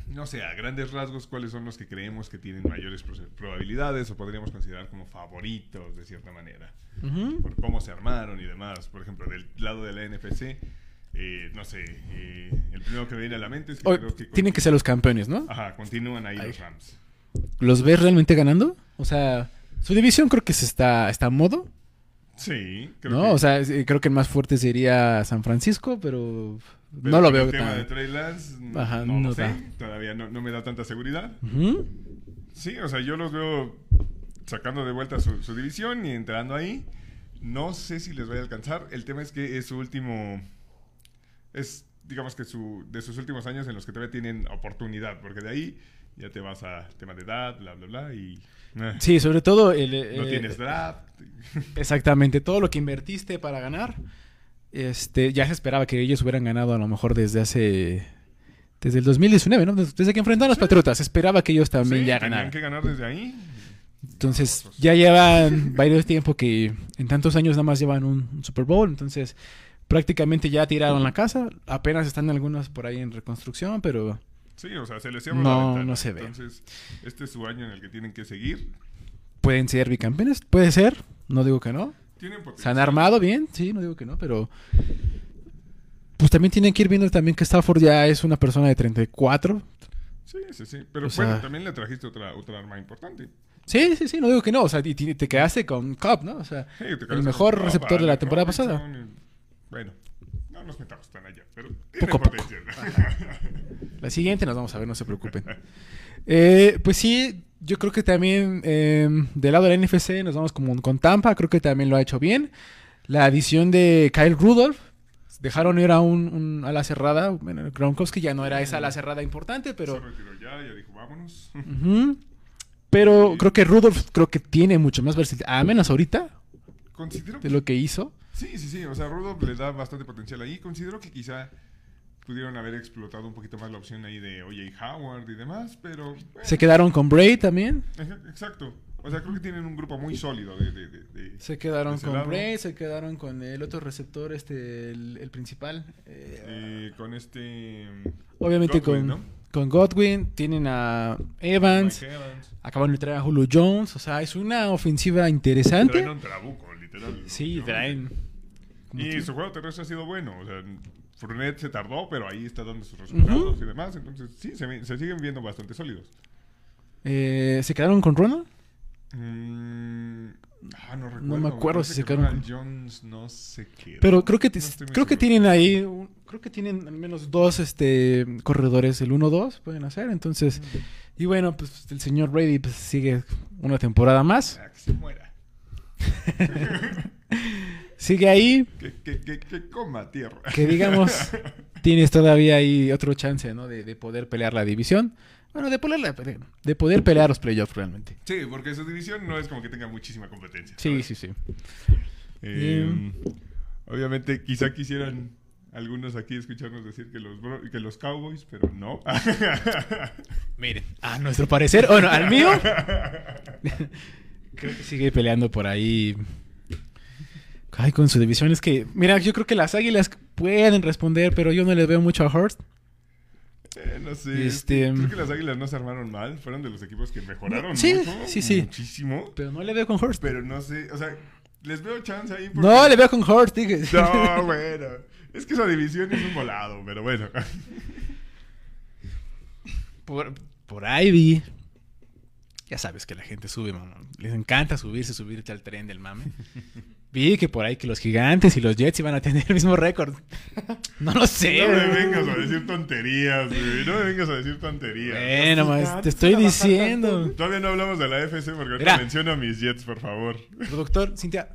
no sé, a grandes rasgos cuáles son los que creemos que tienen mayores probabilidades o podríamos considerar como favoritos de cierta manera. Por cómo se armaron y demás. Por ejemplo, del lado de la NFC, eh, no sé, eh, el primero que me viene a la mente es que O- creo que... tienen que ser los campeones, ¿no? Ajá, continúan ahí Ahí. los Rams. ¿Los ves realmente ganando? O sea, su división creo que se está, está a modo, Sí, creo ¿no? que- O sea, es- creo que el más fuerte sería San Francisco, pero, Pero no lo veo El tema de. Trey Lance, Ajá, no, no lo sé. da. Todavía no, no me da tanta seguridad. Ujú. Sí, o sea, yo los veo sacando de vuelta su, su división y entrando ahí. No sé si les vaya a alcanzar. El tema es que es su último. Es, digamos que su, de sus últimos años en los que todavía tienen oportunidad, porque de ahí ya te vas a tema de edad, bla, bla, bla, y. eh, Sí, sobre todo el... no eh, tienes draft. (laughs) Exactamente, todo lo que invertiste para ganar, este, ya se esperaba que ellos hubieran ganado a lo mejor desde hace, desde el 2019, ¿no? Desde que enfrentaron a los Patriotas, se esperaba que ellos también Sí, ya tenían ganaran. que ganar desde ahí. Entonces, pues- ya llevan (laughs) varios tiempo que en tantos años nada más llevan un, un Super Bowl, entonces prácticamente ya tiraron la casa, apenas están algunos por ahí en reconstrucción, pero Sí, o sea, se les cierra No, la ventana. no se ve. Entonces, este es su año en el que tienen que seguir. pueden ser bicampeones, puede ser, no digo que no. Tienen potencial. Se han armado bien, sí, no digo que no, pero pues también tienen que ir viendo también que Stafford ya es una persona de 34. Sí, sí, sí. Pero O bueno, sea- también le trajiste otra, otra arma importante. Sí, sí, sí, no digo que no, o sea, y te quedaste con Cobb, ¿no? O sea, Sí, el mejor receptor de la temporada Robinson, pasada. y- Bueno, no nos metamos tan allá, pero tiene Poco poco. La siguiente nos vamos a ver, no se preocupen. Eh, pues sí, yo creo que también eh, del lado de la NFC nos vamos como con Tampa, creo que también lo ha hecho bien. La adición de Kyle Rudolph, dejaron ir a un, un ala cerrada, bueno, Gronkowski ya no era esa ala cerrada importante, pero... Se retiró ya, ya dijo, vámonos. Pero creo que Rudolph creo que tiene mucho más versatilidad, a menos ahorita, Considero de lo que hizo. Sí, sí, sí. O sea, Rudolph le da bastante potencial ahí. Considero que quizá pudieron haber explotado un poquito más la opción ahí de O.J. Howard y demás, pero... bueno, Se quedaron con Bray también. Exacto. O sea, creo que tienen un grupo muy sólido de... de- de- de- Se quedaron con lado. Bray, se quedaron con el otro receptor, este, el, el principal. eh, eh, con este... obviamente Godwin, con, ¿no? con Godwin, tienen a Evans, acaban de traer a Julio Jones, o sea, es una ofensiva interesante. Traen un trabuco, literal. Sí, ¿no? traen. Y su juego terrestre ha sido bueno. O sea, Fournette se tardó, pero ahí está dando sus resultados y demás. Entonces, sí, se, siguen viendo bastante sólidos. eh, ¿Se quedaron con Ronald? Mm, ah, no recuerdo. me acuerdo si se que quedaron Ronald Jones no se quedó. Pero creo que, No creo que tienen ahí, un- creo que tienen al menos dos este, corredores, el 1-2 pueden hacer. Entonces, y bueno, pues el señor Brady pues, sigue una temporada más. Ah, que se muera. (laughs) (laughs) Sigue ahí, Que, que, que, que coma tierra. que digamos, (laughs) tienes todavía ahí otro chance, ¿no? De, de poder pelear la división. Bueno, de poder, de poder pelear los playoffs realmente. Sí, porque su división no es como que tenga muchísima competencia. Sí, ¿sabes? sí, sí. Eh, Obviamente, quizá quisieran algunos aquí escucharnos decir que los, bro- que los Cowboys, pero no. (laughs) Miren, a nuestro parecer, bueno, al mío, (laughs) creo que sigue peleando por ahí. Ay, con su división es que, mira, yo creo que las Águilas pueden responder, pero yo no les veo mucho a Hurst. Eh, no sé. Este, Creo que las Águilas no se armaron mal. Fueron de los equipos que mejoraron Sí, mucho, sí, sí. Muchísimo. Pero no le veo con Hurst. Pero no sé, o sea, les veo chance ahí. porque- No le veo con Hurst, dije. No, (laughs) bueno. Es que esa división es un volado, pero bueno. Por, por ahí vi. Ya sabes que la gente sube, mamá. Les encanta subirse, subirte al tren del mame. Vi que por ahí que los gigantes y los Jets iban a tener el mismo récord. (laughs) No lo sé. No me vengas a decir tonterías, güey. No me vengas a decir tonterías. Bueno, más, te estoy diciendo. Todavía no hablamos de la FC porque ahorita menciono a mis Jets, por favor. Productor, Cintia,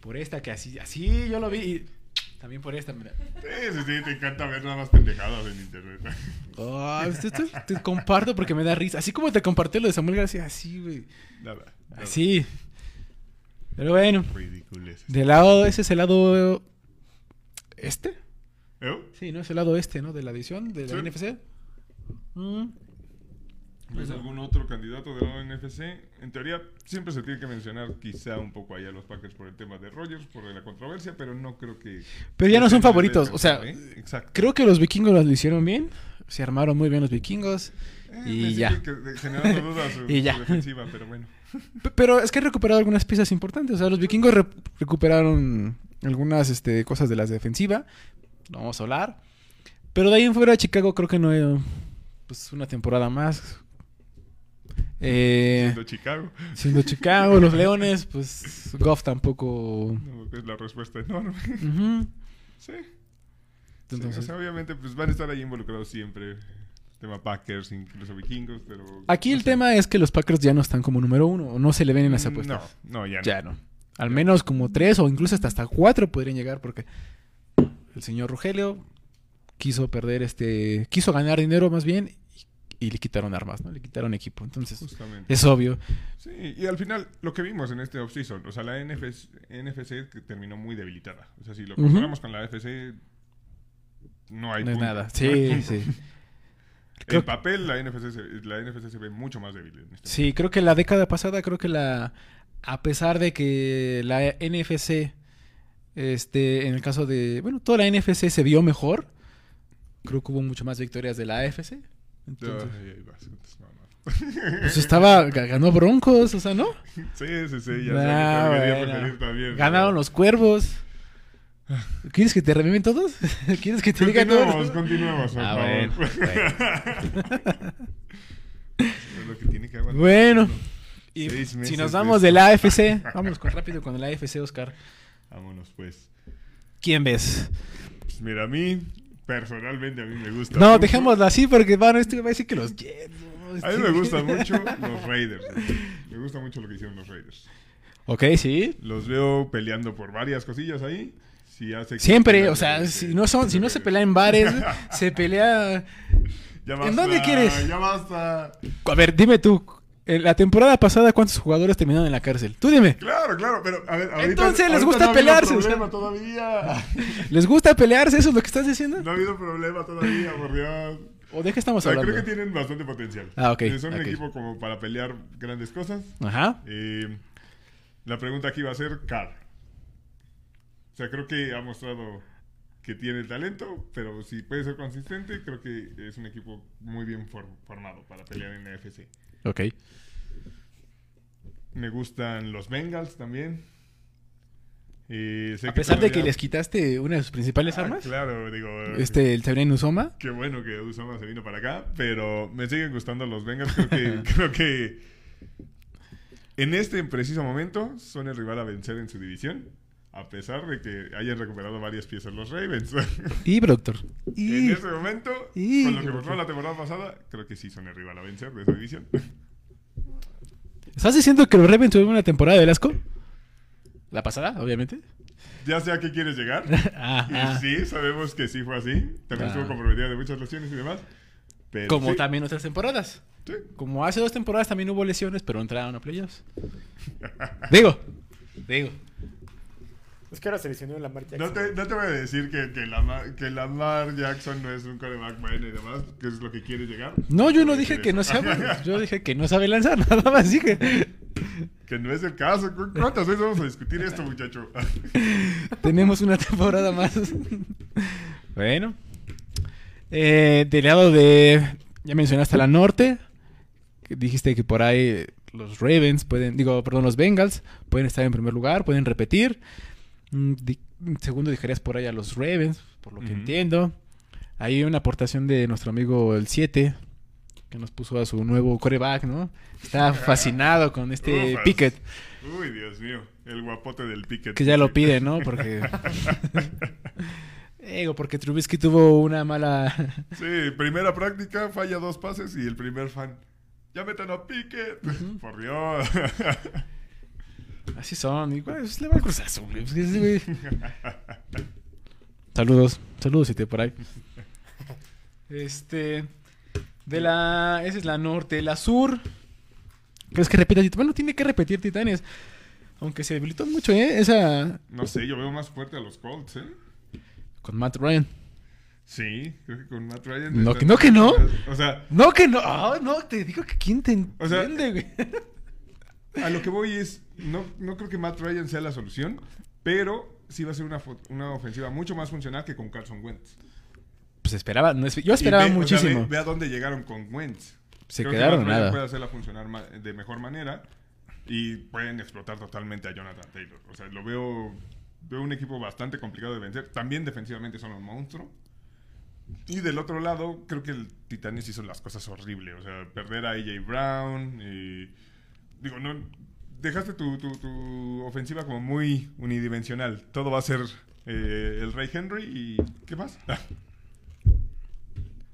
por esta que así, así yo lo vi. Y también por esta, mira. Sí, sí, sí, te encanta ver nada más pendejadas en internet. Oh, esto te comparto porque me da risa. Así como te compartí lo de Samuel García, así, güey. Nada. nada. Así. Pero bueno, del lado, ese es el lado este. ¿Eh? Sí, ¿no? Es el lado este, ¿no? De la edición de la Sí. NFC. Mm. ¿Ves algún otro candidato de la NFC? En teoría, siempre se tiene que mencionar quizá un poco allá los Packers por el tema de Rogers, por la controversia, pero no creo que... Pero ya no son favoritos. O sea, ¿eh? Exacto. creo que los vikingos lo hicieron bien. Se armaron muy bien los vikingos. Eh, y ya. que- generando dudas (laughs) Y ya. defensiva, pero bueno. Pero es que han recuperado algunas piezas importantes. O sea, los vikingos re- recuperaron algunas este, cosas de las defensiva. No vamos a hablar. Pero de ahí en fuera, Chicago creo que no. eh, Pues una temporada más. Eh, Siendo Chicago, siendo Chicago, los (laughs) Leones, pues Goff tampoco. no, es la respuesta enorme. Sí, Entonces, o sea, obviamente pues van a estar ahí involucrados siempre. Tema Packers, incluso vikingos, pero... aquí no el sé. tema es que los Packers ya no están como número uno. O no se le ven en las Mm, apuestas. No, no, ya no. Ya no. Al menos como tres o incluso hasta, hasta cuatro podrían llegar porque el señor Rogelio quiso perder este... Quiso ganar dinero más bien y, y le quitaron armas, ¿no? Le quitaron equipo. Entonces, Justamente. es obvio. Sí, y al final lo que vimos en este offseason, o sea, la NFC, NFC que terminó muy debilitada. O sea, si lo comparamos con la FC, no hay No es punto. nada. No hay Sí, sí. (laughs) En papel, la NFC, se, la NFC se ve mucho más débil. En este Sí, creo que la década pasada, creo que la... A pesar de que la NFC, este, en el caso de... Bueno, toda la NFC se vio mejor. Creo que hubo mucho más victorias de la AFC. Entonces, ahí vas, entonces, no, no. pues estaba... ga- Ganó Broncos, o sea, ¿no? (laughs) Sí, sí, sí, ya Ah, sé bueno. referir también. Ganaron los cuervos. ¿Quieres que te reviven todos? (laughs) ¿Quieres que te diga Continuemos, todo? continuemos, por Ah, favor. (laughs) bueno, es lo que tiene que aguantar. Bueno. Y si nos vamos esto. de la AFC, vamos con rápido con la AFC, Oscar. Vámonos, pues. ¿Quién ves? Pues mira, a mí, personalmente, a mí me gusta. No, mucho. dejémoslo así porque van, este va a decir que los Jets. A mí me gustan mucho (laughs) los Raiders. Me gusta mucho lo que hicieron los Raiders. Ok, sí. Los veo peleando por varias cosillas ahí. Hace Siempre, o sea, si no son, si no se pelea en bares, (laughs) se pelea. Ya ¿En dónde quieres? Ya basta. A ver, dime tú. En la temporada pasada, ¿cuántos jugadores terminaron en la cárcel? Tú dime. Claro, claro, pero a ver, ahorita, Entonces, les gusta no ha habido pelearse, problema todavía. (laughs) ¿Les gusta pelearse? ¿Eso es lo que estás diciendo? No ha habido problema todavía, por Dios. ¿O de qué estamos O sea, hablando? creo que tienen bastante potencial. Ah, ok, Son un equipo como para pelear grandes cosas. Ajá. Eh, la pregunta aquí va a ser Carr. O sea, creo que ha mostrado que tiene el talento, pero si puede ser consistente, creo que es un equipo muy bien for- formado para pelear en la FC. Ok. Me gustan los Bengals también. Eh, sé A pesar de que les quitaste una de sus principales Ah, armas, Claro, digo. este, el Sabrina Usoma. Qué bueno que Usama se vino para acá, pero me siguen gustando los Bengals. Creo que, (laughs) creo que en este preciso momento son el rival a vencer en su división, a pesar de que hayan recuperado varias piezas los Ravens. Y productor. (laughs) en Y... este momento, y- con lo que mostró la temporada pasada, creo que sí son el rival a vencer de esa división. ¿Estás diciendo que los Ravens tuvieron una temporada de Velasco? ¿La pasada, obviamente? ya sé a qué quieres llegar. (laughs) Ah, Y ah. sí, sabemos que sí fue así. También Ah. estuvo comprometida de muchas lesiones y demás. Pero Como sí, también otras temporadas. sí. Como hace dos temporadas también hubo lesiones, pero entraron a playoffs. digo, digo. Es que ahora se lesionó la marcha. No te, no te voy a decir que, que, Lamar, que Lamar Jackson no es un coreback bueno y demás, que es lo que quiere llegar. No, yo no dije que no sabe. (laughs) Yo dije que no sabe lanzar, (laughs) nada más dije. que no es el caso. ¿Cu- ¿Cuántas veces vamos a discutir esto, muchacho? (laughs) Tenemos una temporada más. bueno. Eh, del lado de. Ya mencionaste a la norte. que dijiste que por ahí los Ravens pueden. Digo, perdón, los Bengals pueden estar en primer lugar, pueden repetir. Mm, di- segundo, dejarías por ahí a los Ravens, por lo que entiendo. Hay una aportación de nuestro amigo el 7, que nos puso a su nuevo coreback, ¿no? Está (laughs) fascinado con este Ufas. Pickett. Uy, Dios mío. El guapote del Pickett. Que ya lo pide, ¿no? Porque. (laughs) Ego, porque Trubisky tuvo una mala. (laughs) Sí, primera práctica, falla dos pases y el primer fan. Ya metan a Pickett. Por Dios. Así son. Y, güey, pues, le va a cruzar Azul, güey. Pues, güey. Saludos. Saludos, te por ahí. Este. De la. Esa es la norte. La sur. ¿Crees que repita Titanes? Bueno, tiene que repetir Titanes. Aunque se debilitó mucho, ¿eh? Esa. no sé, yo veo más fuerte a los Colts, ¿eh? Con Matt Ryan. Sí, creo que con Matt Ryan. No, que- no, que no. O sea, No, que no. Ah, no, te digo que quién te O sea- entiende, güey. A lo que voy es, no, no creo que Matt Ryan sea la solución, pero sí va a ser una, una ofensiva mucho más funcional que con Carson Wentz. Pues esperaba, no, yo esperaba ve- o sea, muchísimo. ve, ve a dónde llegaron con Wentz. Se Creo que quedaron Matt Ryan nada. puede hacerla funcionar de mejor manera y pueden explotar totalmente a Jonathan Taylor. O sea, lo veo, veo un equipo bastante complicado de vencer. También defensivamente son un monstruo. Y del otro lado, creo que el Titanes hizo las cosas horribles. O sea, perder a AJ Brown. y- digo, no. Dejaste tu, tu- tu ofensiva como muy unidimensional. Todo va a ser eh, el Rey Henry y. ¿Qué más? (laughs)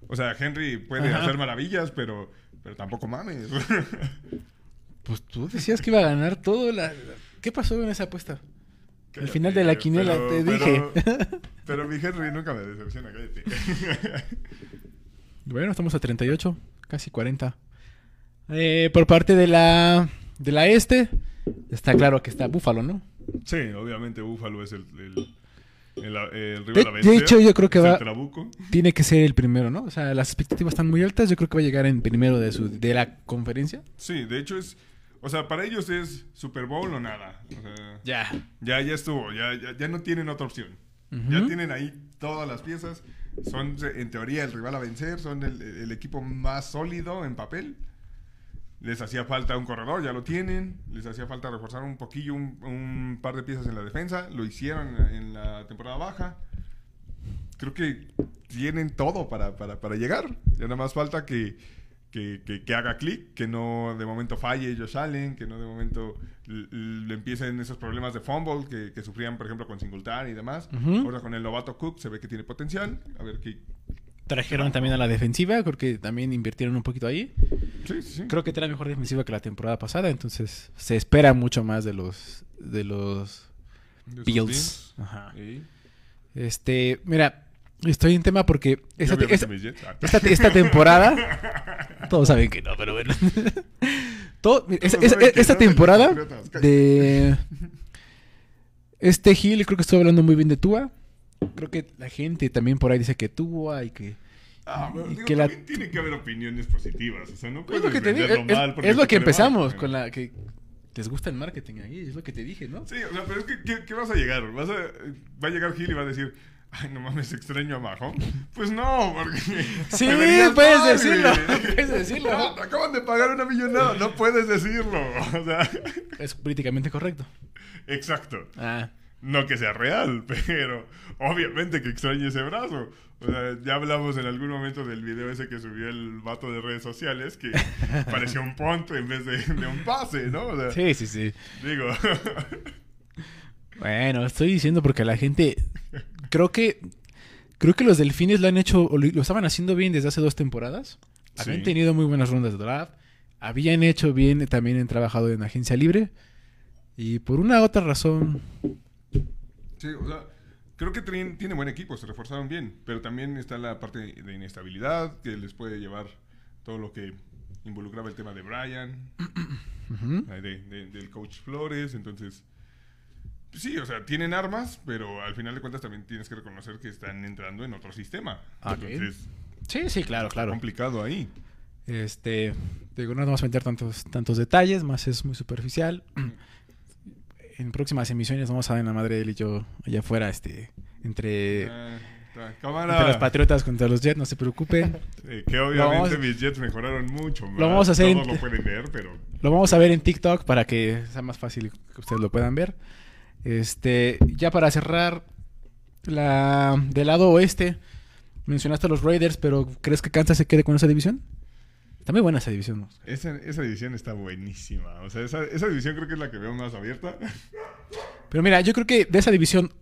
O sea, Henry puede Ajá. hacer maravillas, pero, pero tampoco mames. (laughs) Pues tú decías que iba a ganar todo. La... ¿Qué pasó en esa apuesta? Al final de la quiniela Pero- te pero- dije. Pero mi Henry nunca me decepciona, cállate. (laughs) Bueno, estamos a 38, casi 40. Eh, por parte de la de la este, está claro que está Búfalo, ¿no? Sí, obviamente Búfalo es el, el, el- el rival De- a vencer. de hecho, yo creo que va- Trabuco. Tiene que ser el primero, ¿no? O sea, las expectativas están muy altas. Yo creo que va a llegar en primero de su de la conferencia. Sí, de hecho es... O sea, para ellos es Super Bowl o nada. O sea, Ya. ya, ya estuvo. Ya, ya, ya no tienen otra opción. Ya tienen ahí todas las piezas. Son, en teoría, el rival a vencer. Son el, el equipo más sólido en papel. Les hacía falta un corredor, ya lo tienen. Les hacía falta reforzar un poquillo, un, un par de piezas en la defensa. Lo hicieron en la temporada baja. Creo que tienen todo para, para, para llegar. Ya nada más falta que, que, que- que haga clic, que no de momento falle Josh Allen, que no de momento le empiecen esos problemas de fumble que, que sufrían, por ejemplo, con Singletary y demás. Ahora con el novato Cook se ve que tiene potencial. A ver qué. Trajeron también a la defensiva, creo que también invirtieron un poquito ahí. Sí, sí, sí. Creo que trae mejor defensiva que la temporada pasada, entonces se espera mucho más de los de los De Bills. Ajá. Este, mira, estoy en tema porque esta. Ah. esta- esta temporada (laughs) todos saben que no, pero bueno. (laughs) Todo- mira, esta temporada de este Hill creo que estuvo hablando muy bien de Tua. Creo que la gente también por ahí dice que Tua y que Ah, y digo, que la- también tiene que haber opiniones positivas. O sea, no Es puedes lo que te digo, es, mal es- es lo que mal, empezamos con la que les gusta el marketing ahí, es lo que te dije, ¿no? Sí, o sea, pero es que, ¿qué, qué vas a llegar? ¿Vas a, va a llegar Gil y va a decir, ay, no mames, extraño a Mahomes. Pues no, porque... (laughs) Sí, puedes decirlo, güey. (laughs) puedes decirlo. No, te acaban de pagar una millonada, no puedes decirlo. (laughs) O sea, Es políticamente correcto. exacto. Ah, No que sea real, (laughs) pero obviamente que extrañe ese brazo. O sea, ya hablamos en algún momento del video ese que subió el vato de redes sociales que (laughs) parecía un punto en vez de, de un pase, ¿no? O sea, sí, sí, sí. digo... (laughs) Bueno, estoy diciendo porque la gente creo que creo que los delfines lo han hecho lo, lo estaban haciendo bien desde hace dos temporadas. Habían Sí. tenido muy buenas rondas de draft. Habían hecho bien, también han trabajado en agencia libre. Y por una u otra razón, Sí, o sea, creo que tienen- tiene buen equipo, se reforzaron bien, pero también está la parte de inestabilidad que les puede llevar todo lo que involucraba el tema de Brian, eh, de- de- del coach Flores, entonces... Sí, o sea, tienen armas, pero al final de cuentas también tienes que reconocer que están entrando en otro sistema. Ok. Entonces, sí, sí, claro, claro. complicado ahí. Este, digo, no vamos a meter tantos, tantos detalles, más es muy superficial. En próximas emisiones vamos a ver la madre de él y yo allá afuera, este, entre, está. entre los Patriotas contra los Jets, no se preocupen. Eh, que obviamente vamos- mis Jets mejoraron mucho. Más. Lo vamos a hacer lo pueden ver, pero... Lo vamos a ver en TikTok para que sea más fácil que ustedes lo puedan ver. Este, ya para cerrar la del lado oeste, mencionaste a los Raiders, pero ¿crees que Kansas se quede con esa división? Está muy buena esa división. Esa, esa división está buenísima. O sea, esa, esa división creo que es la que veo más abierta. Pero mira, yo creo que de esa división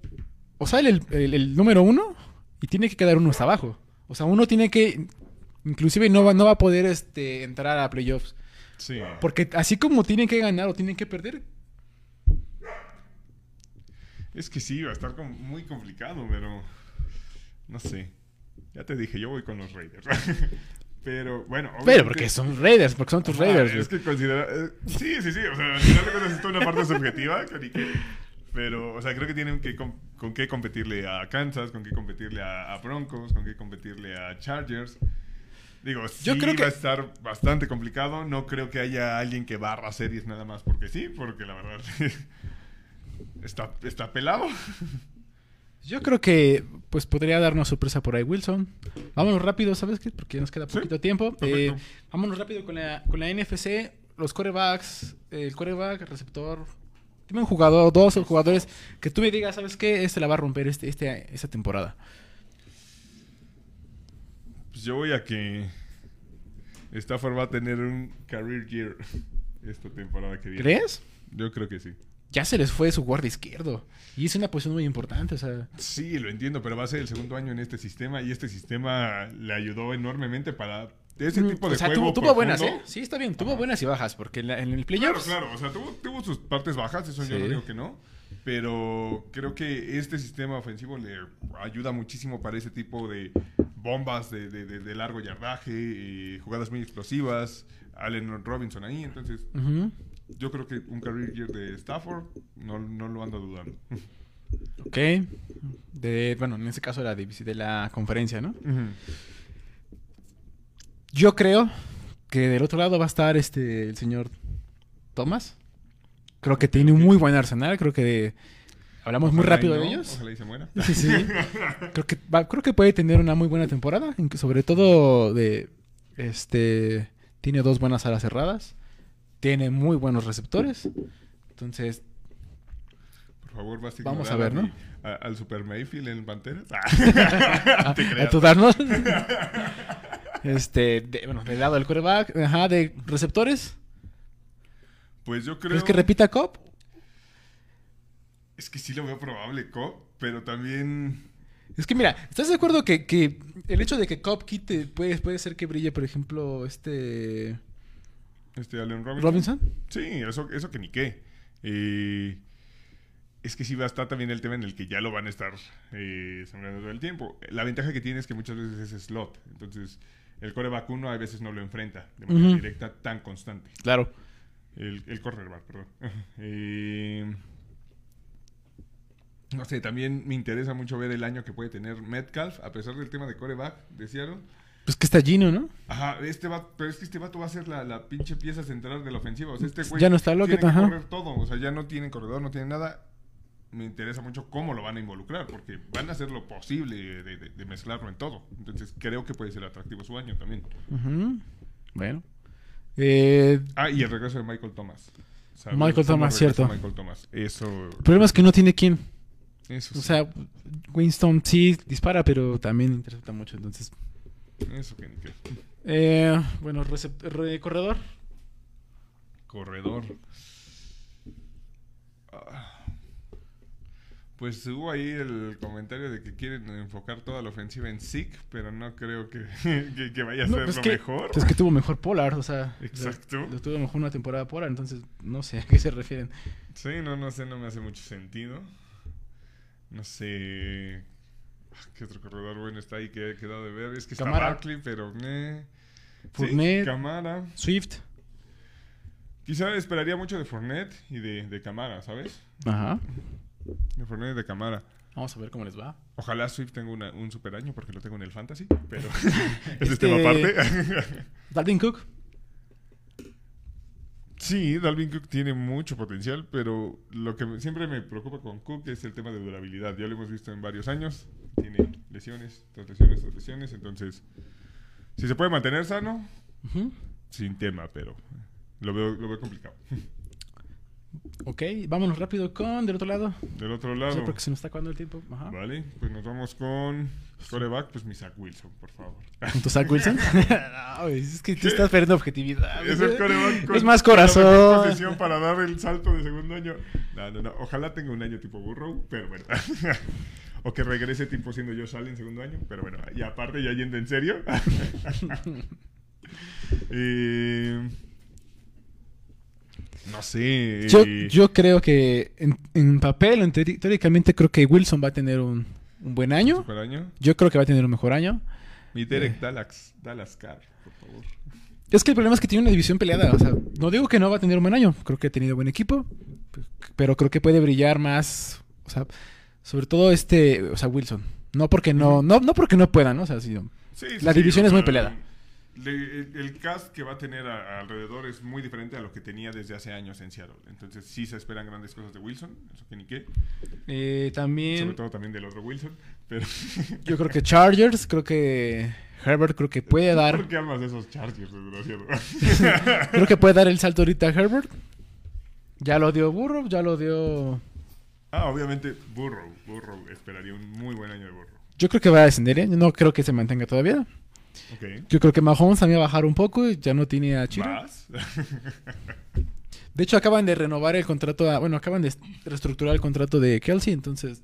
o sale el, el- el número uno y tiene que quedar uno hasta abajo. O sea, uno tiene que, inclusive no va, no va a poder este, entrar a playoffs. Sí. Porque así como tienen que ganar o tienen que perder, Es que sí, va a estar muy complicado, pero... No sé. Ya te dije, yo voy con los Raiders. (laughs) pero bueno... pero porque son Raiders, porque son tus Ajá, Raiders. Es que considera... eh, sí, sí, sí. O sea, al final de cuentas es una parte subjetiva. que Pero, o sea, creo que tienen que com- con qué competirle a Kansas, con qué competirle a, a Broncos, con qué competirle a Chargers. Digo, sí Yo creo que- va a estar bastante complicado. No creo que haya alguien que barra series nada más porque sí, porque la verdad (laughs) está, está pelado. Yo creo que pues podría darnos sorpresa por ahí Wilson. Vámonos rápido, ¿sabes qué? Porque ya nos queda Sí, poquito tiempo. perfecto. Eh, vámonos rápido con la, con la NFC. Los corebacks, el coreback, el receptor. Dime un jugador, dos jugadores que tú me digas, ¿sabes qué? Este la va a romper este, este, esta temporada. Pues yo voy a que Stafford va a tener un career year (laughs) esta temporada que viene. ¿Crees? Yo creo que sí. Ya se les fue su guardia izquierdo. Y es una posición muy importante, o sea. Sí, lo entiendo, pero va a ser el segundo año en este sistema y este sistema le ayudó enormemente para ese tipo de o sea, juego tuvo, buenas, ¿eh? Sí, está bien. Tuvo Ajá. buenas y bajas, porque en, la- en el Claro, playoffs... claro, o sea, tuvo, tuvo sus partes bajas, eso yo no digo que no, pero creo que este sistema ofensivo le ayuda muchísimo para ese tipo de bombas de, de- de- de largo yardaje, eh, jugadas muy explosivas, Allen Robinson ahí, entonces Ujú. Yo creo que un career year de Stafford no, no lo ando dudando. Ok. De, bueno, en ese caso era de, de la conferencia, ¿no? Yo creo que del otro lado va a estar este el señor Thomas. Creo que tiene un muy buen arsenal. Creo que hablamos muy Ojalá rápido de ellos. Ojalá y se muera. Sí, sí. (laughs) creo que va- creo que puede tener una muy buena temporada. Sobre todo de este tiene dos buenas alas cerradas. Tiene muy buenos receptores. Entonces, Por favor, vas a Vamos a ver, ¿no? a- al Super Mayfield en Panteras. a, (laughs) Te a tu darnos. (laughs) este, de- bueno, del lado del quarterback, ajá, de receptores. Pues yo creo. ¿Crees que repita Cop? Es que sí lo veo probable, Co, pero también. Es que mira, ¿estás de acuerdo que, que el hecho de que Cobb quite puede, puede ser que brille, por ejemplo, este Este Allen Robinson. Robinson? Sí, eso, eso que ni qué. Eh, es que sí va a estar también el tema en el que ya lo van a estar eh, sembrando todo el tiempo. La ventaja que tiene es que muchas veces es slot. Entonces, el coreback uno a veces no lo enfrenta de manera directa tan constante. Claro. El, el cornerback, perdón. (laughs) Eh, no sé, también me interesa mucho ver el año que puede tener Metcalf, a pesar del tema de coreback de Seattle. Pues que está Gino, ¿no? Ajá, este va, pero es que este vato va a ser la, la pinche pieza central de la ofensiva. O sea, este güey Ya no está tiene Lockett, que ajá. correr todo. O sea, ya no tienen corredor, no tienen nada. Me interesa mucho cómo lo van a involucrar, porque van a hacer lo posible de, de- de mezclarlo en todo. Entonces, creo que puede ser atractivo su año también. Bueno. Eh, Ah, y el regreso de Michael Thomas. Michael Thomas, cierto. Michael Thomas. Eso, el problema es que no tiene quién. eso O sí. sea, Winston sí dispara, pero también intercepta mucho. Entonces, Eso que ni qué. eh, bueno, corredor. Corredor. Ah. Pues hubo ahí el comentario de que quieren enfocar toda la ofensiva en Zeke, pero no creo que, (laughs) que- que vaya a No, ser pues lo que, mejor. Es que tuvo mejor Polar, o sea. Exacto. Lo, lo tuvo mejor una temporada Polar, entonces no sé a qué se refieren. Sí, no, no sé, no me hace mucho sentido. No sé. (laughs) ¿Qué otro corredor bueno está ahí que he quedado de ver? Es que está Camara. Barkley, pero. Sí, Camara. Swift. Quizá esperaría mucho de Fournette y de, de Camara, ¿sabes? Ajá. De Fournette y de Camara. Vamos a ver cómo les va. Ojalá Swift tenga una- un super año porque lo tengo en el fantasy, pero ese (laughs) (laughs) es Este- tema aparte. Dalvin Cook. Sí, Dalvin Cook tiene mucho potencial, pero lo que siempre me preocupa con Cook es el tema de durabilidad. Ya lo hemos visto en varios años. Tiene lesiones, tras lesiones, tras lesiones. Entonces, si se puede mantener sano, sin tema, pero lo veo, lo veo complicado. (laughs) Ok, vámonos rápido con del otro lado. Del otro Sí, lado, porque se nos está acabando el tiempo. Ajá. vale, pues nos vamos con coreback, pues mi Zach Wilson, por favor. ¿Con tu Zach Wilson? (laughs) (laughs) no, es que tú estás perdiendo objetividad. Es el coreback con Es más corazón. posición para dar el salto de segundo año. No, no, no. Ojalá tenga un año tipo Burrow, pero bueno. (laughs) o que regrese tipo siendo Josh Allen en segundo año, pero bueno. Y aparte, ya yendo en serio. Eh, no sé. Yo, eh, yo creo que en, en papel, en teóricamente, creo que Wilson va a tener un, un buen año. Yo creo que va a tener un mejor año. Mi Derek Dallas, Dallas Carr, por favor. Es que el problema es que tiene una división peleada. O sea, no digo que no va a tener un buen año. Creo que ha tenido buen equipo. pero creo que puede brillar más, o sea, sobre todo este, o sea, Wilson. No porque no, no, no porque no pueda, ¿no? O sea, sí, Sí, La sí, división es muy peleada. El, el cast que va a tener a- alrededor es muy diferente a lo que tenía desde hace años en Seattle. Entonces sí se esperan grandes cosas de Wilson, eso que ni qué. Eh, Sobre también, todo también del otro Wilson. Pero (laughs) yo creo que Chargers, creo que Herbert, creo que puede dar, ¿por qué esos Chargers, desgraciado? (laughs) creo que puede dar el salto ahorita a Herbert. Ya lo dio Burrow, ya lo dio. ah, obviamente Burrow. Burrow esperaría un muy buen año de Burrow. Yo creo que va a descender, ¿eh? no creo que se mantenga todavía. Yo creo que Mahomes también va a bajar un poco, y ya no tiene a Chiro. ¿Más? (laughs) De hecho, acaban de renovar el contrato, a- bueno, acaban de reestructurar el contrato de Kelsey, entonces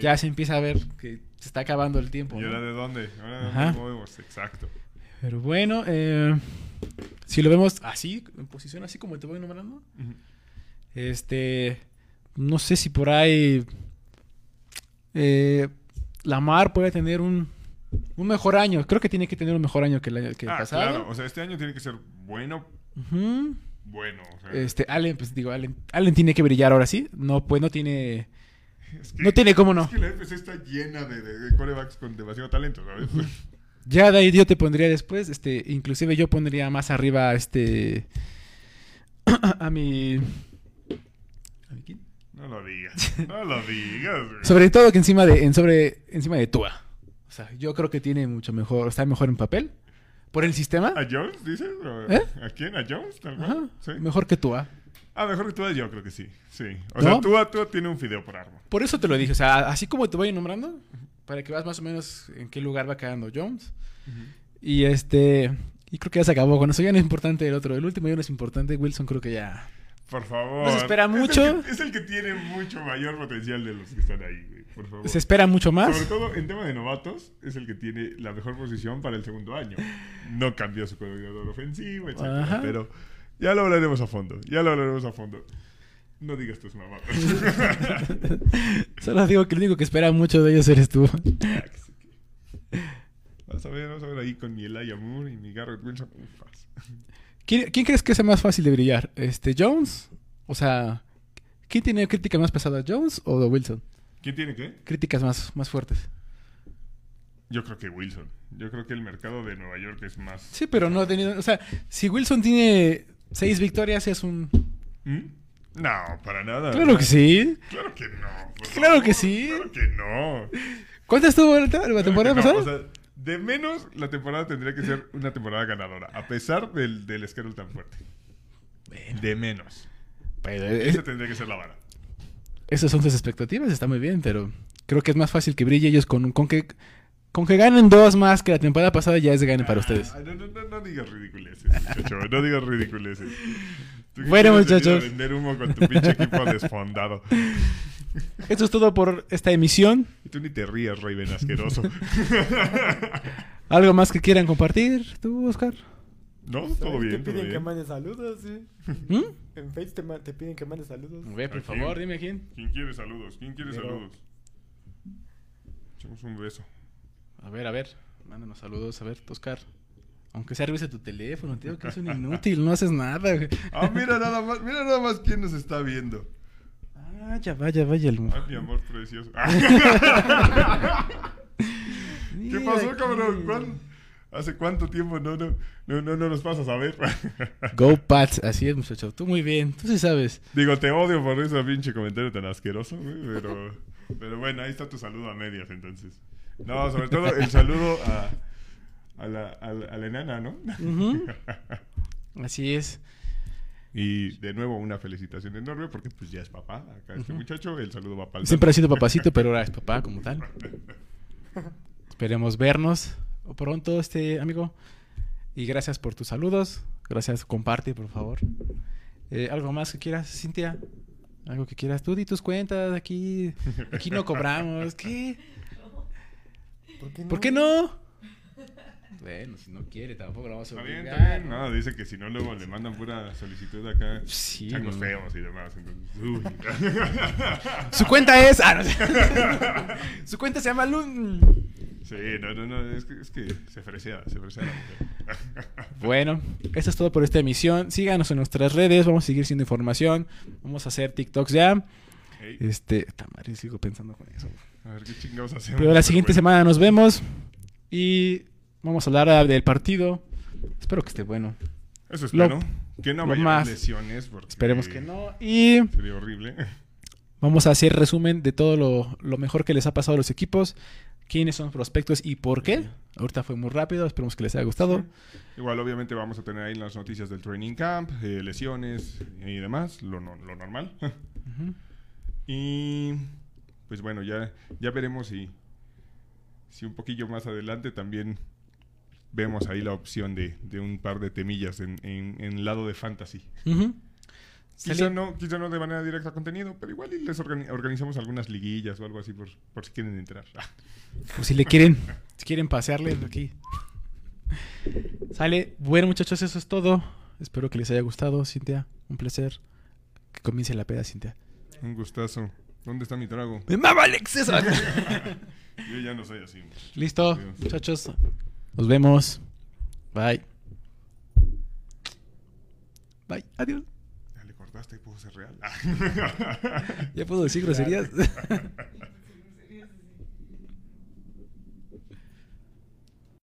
ya se empieza a ver que se está acabando el tiempo. ¿Y ¿no? ahora de dónde? ¿Ahora de dónde movemos? Exacto. Pero bueno, eh, si lo vemos así, en posición así como te voy nombrando, este, no sé si por ahí eh, Lamar puede tener un, un mejor año. Creo que tiene que tener un mejor año que el, año- que el Ah, pasado. claro. O sea, este año tiene que ser bueno, bueno. O sea, Este, Allen, pues digo, Allen, Allen tiene que brillar ahora sí. No, pues no tiene, es que- no tiene cómo no. Es que la FC está llena de, de, de corebacks con demasiado talento, ¿sabes? Ya de ahí yo te pondría después, este, inclusive yo pondría más arriba, este, (clears throat) a mi, ¿a mi quién? No lo digas, no lo digas. güey. sobre todo que encima de, en sobre, encima de Tua. Sea, yo creo que tiene mucho mejor, está mejor en papel, por el sistema, ¿A Jones, dices? ¿O ¿Eh? ¿A quién? ¿A Jones? Tal cual? Ajá, ¿Sí? mejor que Tua. Ah, mejor que tú, yo creo que sí. Sí. O ¿No? sea, tú, tú tiene un fideo por arma. Por eso te lo dije, o sea, así como te voy nombrando, para que veas más o menos en qué lugar va quedando Jones. Y este, y creo que ya se acabó con eso, ya no es importante el otro, el último ya no es importante, Wilson creo que ya... Por favor. No se espera Es el mucho. que- Es el, que, tiene mucho mayor potencial de los que están ahí. Por favor. Se espera mucho más. Sobre todo en tema de novatos, es el que tiene la mejor posición para el segundo año. No cambió su coordinador ofensivo, etc. Pero ya lo hablaremos a fondo. Ya lo hablaremos a fondo. No digas tus mamadas. (laughs) Solo digo que el único que espera mucho de ellos eres tú. Vas a ver, vas a ver ahí con mi Elijah Moore y mi Garrett Wilson. ¿Quién, quién crees que sea más fácil de brillar? ¿Este Jones? O sea, ¿quién tiene críticas más pesadas, Jones o Wilson? ¿Quién tiene qué? Críticas más, más fuertes. Yo creo que Wilson. Yo creo que el mercado de Nueva York es más. Sí, pero no ha tenido. O sea, si Wilson tiene seis victorias, es un. ¿Mm? No, para nada. Claro que sí. Claro que no. por Claro que sí. Claro que no. ¿Cuántas tuvo la, temporada no, pasada? o sea, de menos, la temporada tendría que ser una temporada ganadora, a pesar del, del schedule tan fuerte. De menos. Pero es- Esa tendría que ser la vara. Esas son sus expectativas, está muy bien, pero creo que es más fácil que brille ellos con, con que. Con que ganen dos más que la temporada pasada ya es de gane para ustedes. Ah, no, no, no, no digas ridiculeces, muchacho. No digas ridiculeces. Tú Bueno, muchachos. vender humo con tu pinche equipo desfondado. Esto es todo por esta emisión. Y tú ni te rías, Raven asqueroso. (laughs) ¿Algo más que quieran compartir? ¿Tú, Oscar? No, todo Ahí bien, Te todo piden que bien. mandes saludos, sí. ¿Mm? En Face te, te piden que mandes saludos. Ve, por favor, dime quién. ¿Quién quiere saludos? ¿Quién quiere Pero- saludos? Echamos un beso. A ver, a ver. Mándanos saludos. A ver, Oscar. Aunque sea revisa tu teléfono, tío, que es un inútil. No haces nada, güey. Ah, mira nada más, mira nada más quién nos está viendo. Ah, ya vaya, vaya el Ah, mi amor precioso. Ah. (laughs) (laughs) ¿Qué pasó, cabrón? ¿Cuán- ¿Hace cuánto tiempo no, no, no, no, no nos pasas a ver? (laughs) Go Pats, así es, muchacho. Tú muy bien, tú sí sabes. Digo, te odio por ese pinche comentario tan asqueroso, güey, pero, pero bueno, ahí está tu saludo a medias, entonces. No, sobre todo el saludo a, a, la, a, la, a la enana, ¿no? (laughs) Así es. Y de nuevo una felicitación enorme porque pues ya es papá acá este muchacho, el saludo va para el Siempre ha sido papacito, pero ahora es papá como tal. (laughs) Esperemos vernos pronto, este amigo. Y gracias por tus saludos. Gracias, comparte, por favor. Eh, ¿Algo más que quieras, Cintia? ¿Algo que quieras? Tú di tus cuentas, aquí, aquí no cobramos. ¿Qué? ¿Por qué no? ¿Por qué no? Bueno, si no quiere, tampoco lo vamos a Está bien, obligar. está bien. No, dice que si no, luego le mandan pura solicitud acá. Sí, feos y demás. Entonces, uy. (laughs) Su cuenta es. ah, no. (laughs) Su cuenta se llama Lun. Sí, no, no, no, es que, es que se fresea, se fresea la mujer. (laughs) Bueno, eso es todo por esta emisión. Síganos en nuestras redes, vamos a seguir siendo información. Vamos a hacer TikToks ya. Ey, Este, esta madre, sigo pensando con eso. a ver qué chingados hacemos. Pero la siguiente bueno. semana nos vemos y vamos a hablar ah, del partido. Espero que esté bueno. Eso lo- espero. que no lo vaya lesiones. Porque Esperemos que no. Y Sería horrible. (laughs) vamos a hacer resumen de todo lo, lo mejor que les ha pasado a los equipos. Quiénes son prospectos y por qué. Ahorita fue muy rápido, esperemos que les haya gustado. Igual, obviamente, vamos a tener ahí las noticias del training camp, eh, lesiones y demás, lo, lo normal. (laughs) Ujú. y pues bueno, ya, ya veremos si, si un poquillo más adelante también vemos ahí la opción de, de un par de temillas en, en, en lado de fantasy. Ujú. Quizá no, quizá no de manera directa contenido, pero igual y les organi- organizamos algunas liguillas o algo así por, por si quieren entrar. (laughs) O si le quieren, si quieren pasearle aquí. Sale. Bueno, muchachos, eso es todo. Espero que les haya gustado, Cintia. Un placer. Que comience la peda, Cintia. Un gustazo. ¿Dónde está mi trago? ¡Me mama exceso! (laughs) Yo ya no soy así. Listo, Adiós. muchachos. Nos vemos. Bye. Bye. Adiós. Cortaste y pudo ser real. (laughs) ¿Ya puedo decir groserías? (laughs)